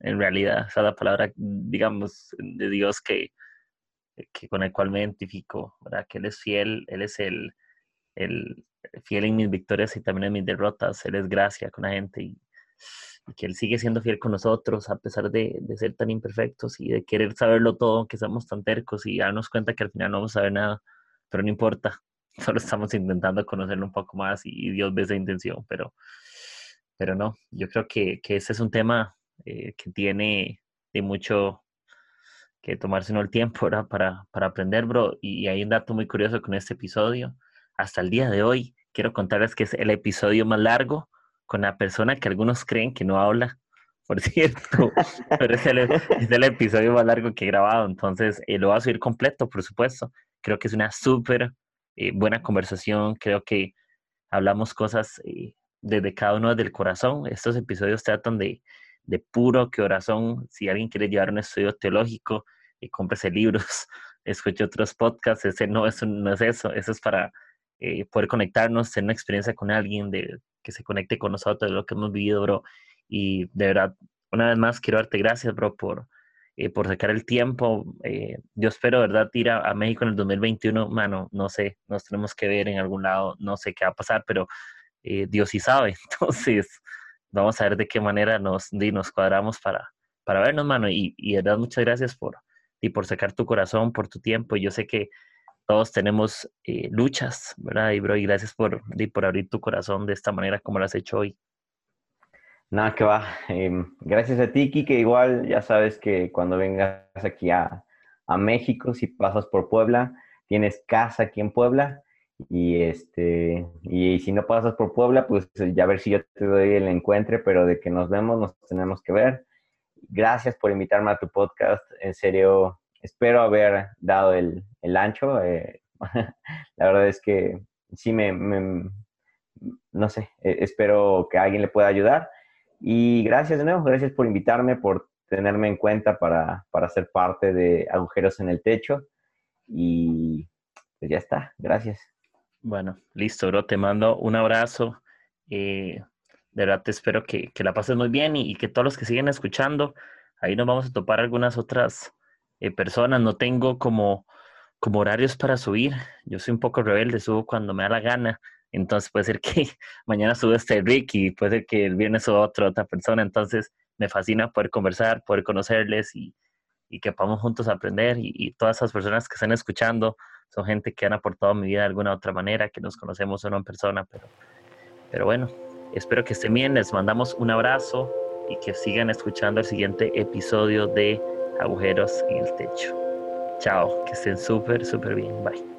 en realidad, esa es la palabra, digamos, de Dios que, que con el cual me identifico, ¿verdad? Que Él es fiel, Él es el, el fiel en mis victorias y también en mis derrotas, Él es gracia con la gente, y y que Él sigue siendo fiel con nosotros a pesar de, ser tan imperfectos y de querer saberlo todo, que somos tan tercos y darnos cuenta que al final no vamos a saber nada, pero no importa, [LAUGHS] solo estamos intentando conocerlo un poco más y, Dios ve esa intención, pero, pero no, yo creo que, que ese es un tema eh, que tiene de mucho que tomarse el tiempo Para, para aprender, bro, y hay un dato muy curioso con este episodio, hasta el día de hoy, quiero contarles que es el episodio más largo con la persona que algunos creen que no habla, por [LAUGHS] cierto, pero es el, es el, episodio más largo que he grabado, entonces eh, lo voy a subir completo, por supuesto. Creo que es una súper eh, buena conversación, creo que hablamos cosas eh, desde cada uno del corazón. Estos episodios tratan de, de puro corazón. Si alguien quiere llevar un estudio teológico, eh, cómprese libros, [LAUGHS] escuche otros podcasts, ese no, eso no es eso, eso es para poder conectarnos, tener una experiencia con alguien de que se conecte con nosotros, de lo que hemos vivido, bro. Y de verdad, una vez más quiero darte gracias, bro, por, eh, por sacar el tiempo. Eh, yo espero, verdad, ir a, México en el 2021. Mano, no sé, nos tenemos que ver en algún lado, no sé qué va a pasar, pero eh, Dios sí sabe. [LAUGHS] Entonces, vamos a ver de qué manera nos, nos cuadramos para, para vernos, mano. Y, y de verdad, muchas gracias por, y por sacar tu corazón, por tu tiempo. Yo sé que todos tenemos eh, luchas, ¿verdad? Y bro, y gracias por, por abrir tu corazón de esta manera como lo has hecho hoy. Nada, que va. Em, gracias a ti, Kike. Igual ya sabes que cuando vengas aquí a, a, México, si pasas por Puebla, tienes casa aquí en Puebla. Y este, y, si no pasas por Puebla, pues ya a ver si yo te doy el encuentro, pero de que nos vemos, nos tenemos que ver. Gracias por invitarme a tu podcast. En serio, espero haber dado el, el ancho. Eh, [LAUGHS] la verdad es que sí me, no sé, eh, espero que alguien le pueda ayudar. Y gracias de nuevo, gracias por invitarme, por tenerme en cuenta para, para ser parte de Agujeros en el Techo. y pues ya está, gracias. Bueno, listo, bro, te mando un abrazo. Eh, de verdad te espero que, que, la pases muy bien y, que todos los que siguen escuchando, ahí nos vamos a topar algunas otras eh, personas. No tengo como, como horarios para subir. Yo soy un poco rebelde, subo cuando me da la gana. Entonces puede ser que [LAUGHS] mañana suba este Rick y puede ser que el viernes suba otra, otra persona. Entonces me fascina poder conversar, poder conocerles y, y que podamos juntos aprender. Y, todas esas personas que están escuchando son gente que han aportado mi vida de alguna otra manera, que nos conocemos o en persona. Pero, pero bueno, espero que estén bien. Les mandamos un abrazo y que sigan escuchando el siguiente episodio de Agujeros en el Techo. Chao, que estén súper, súper bien. Bye.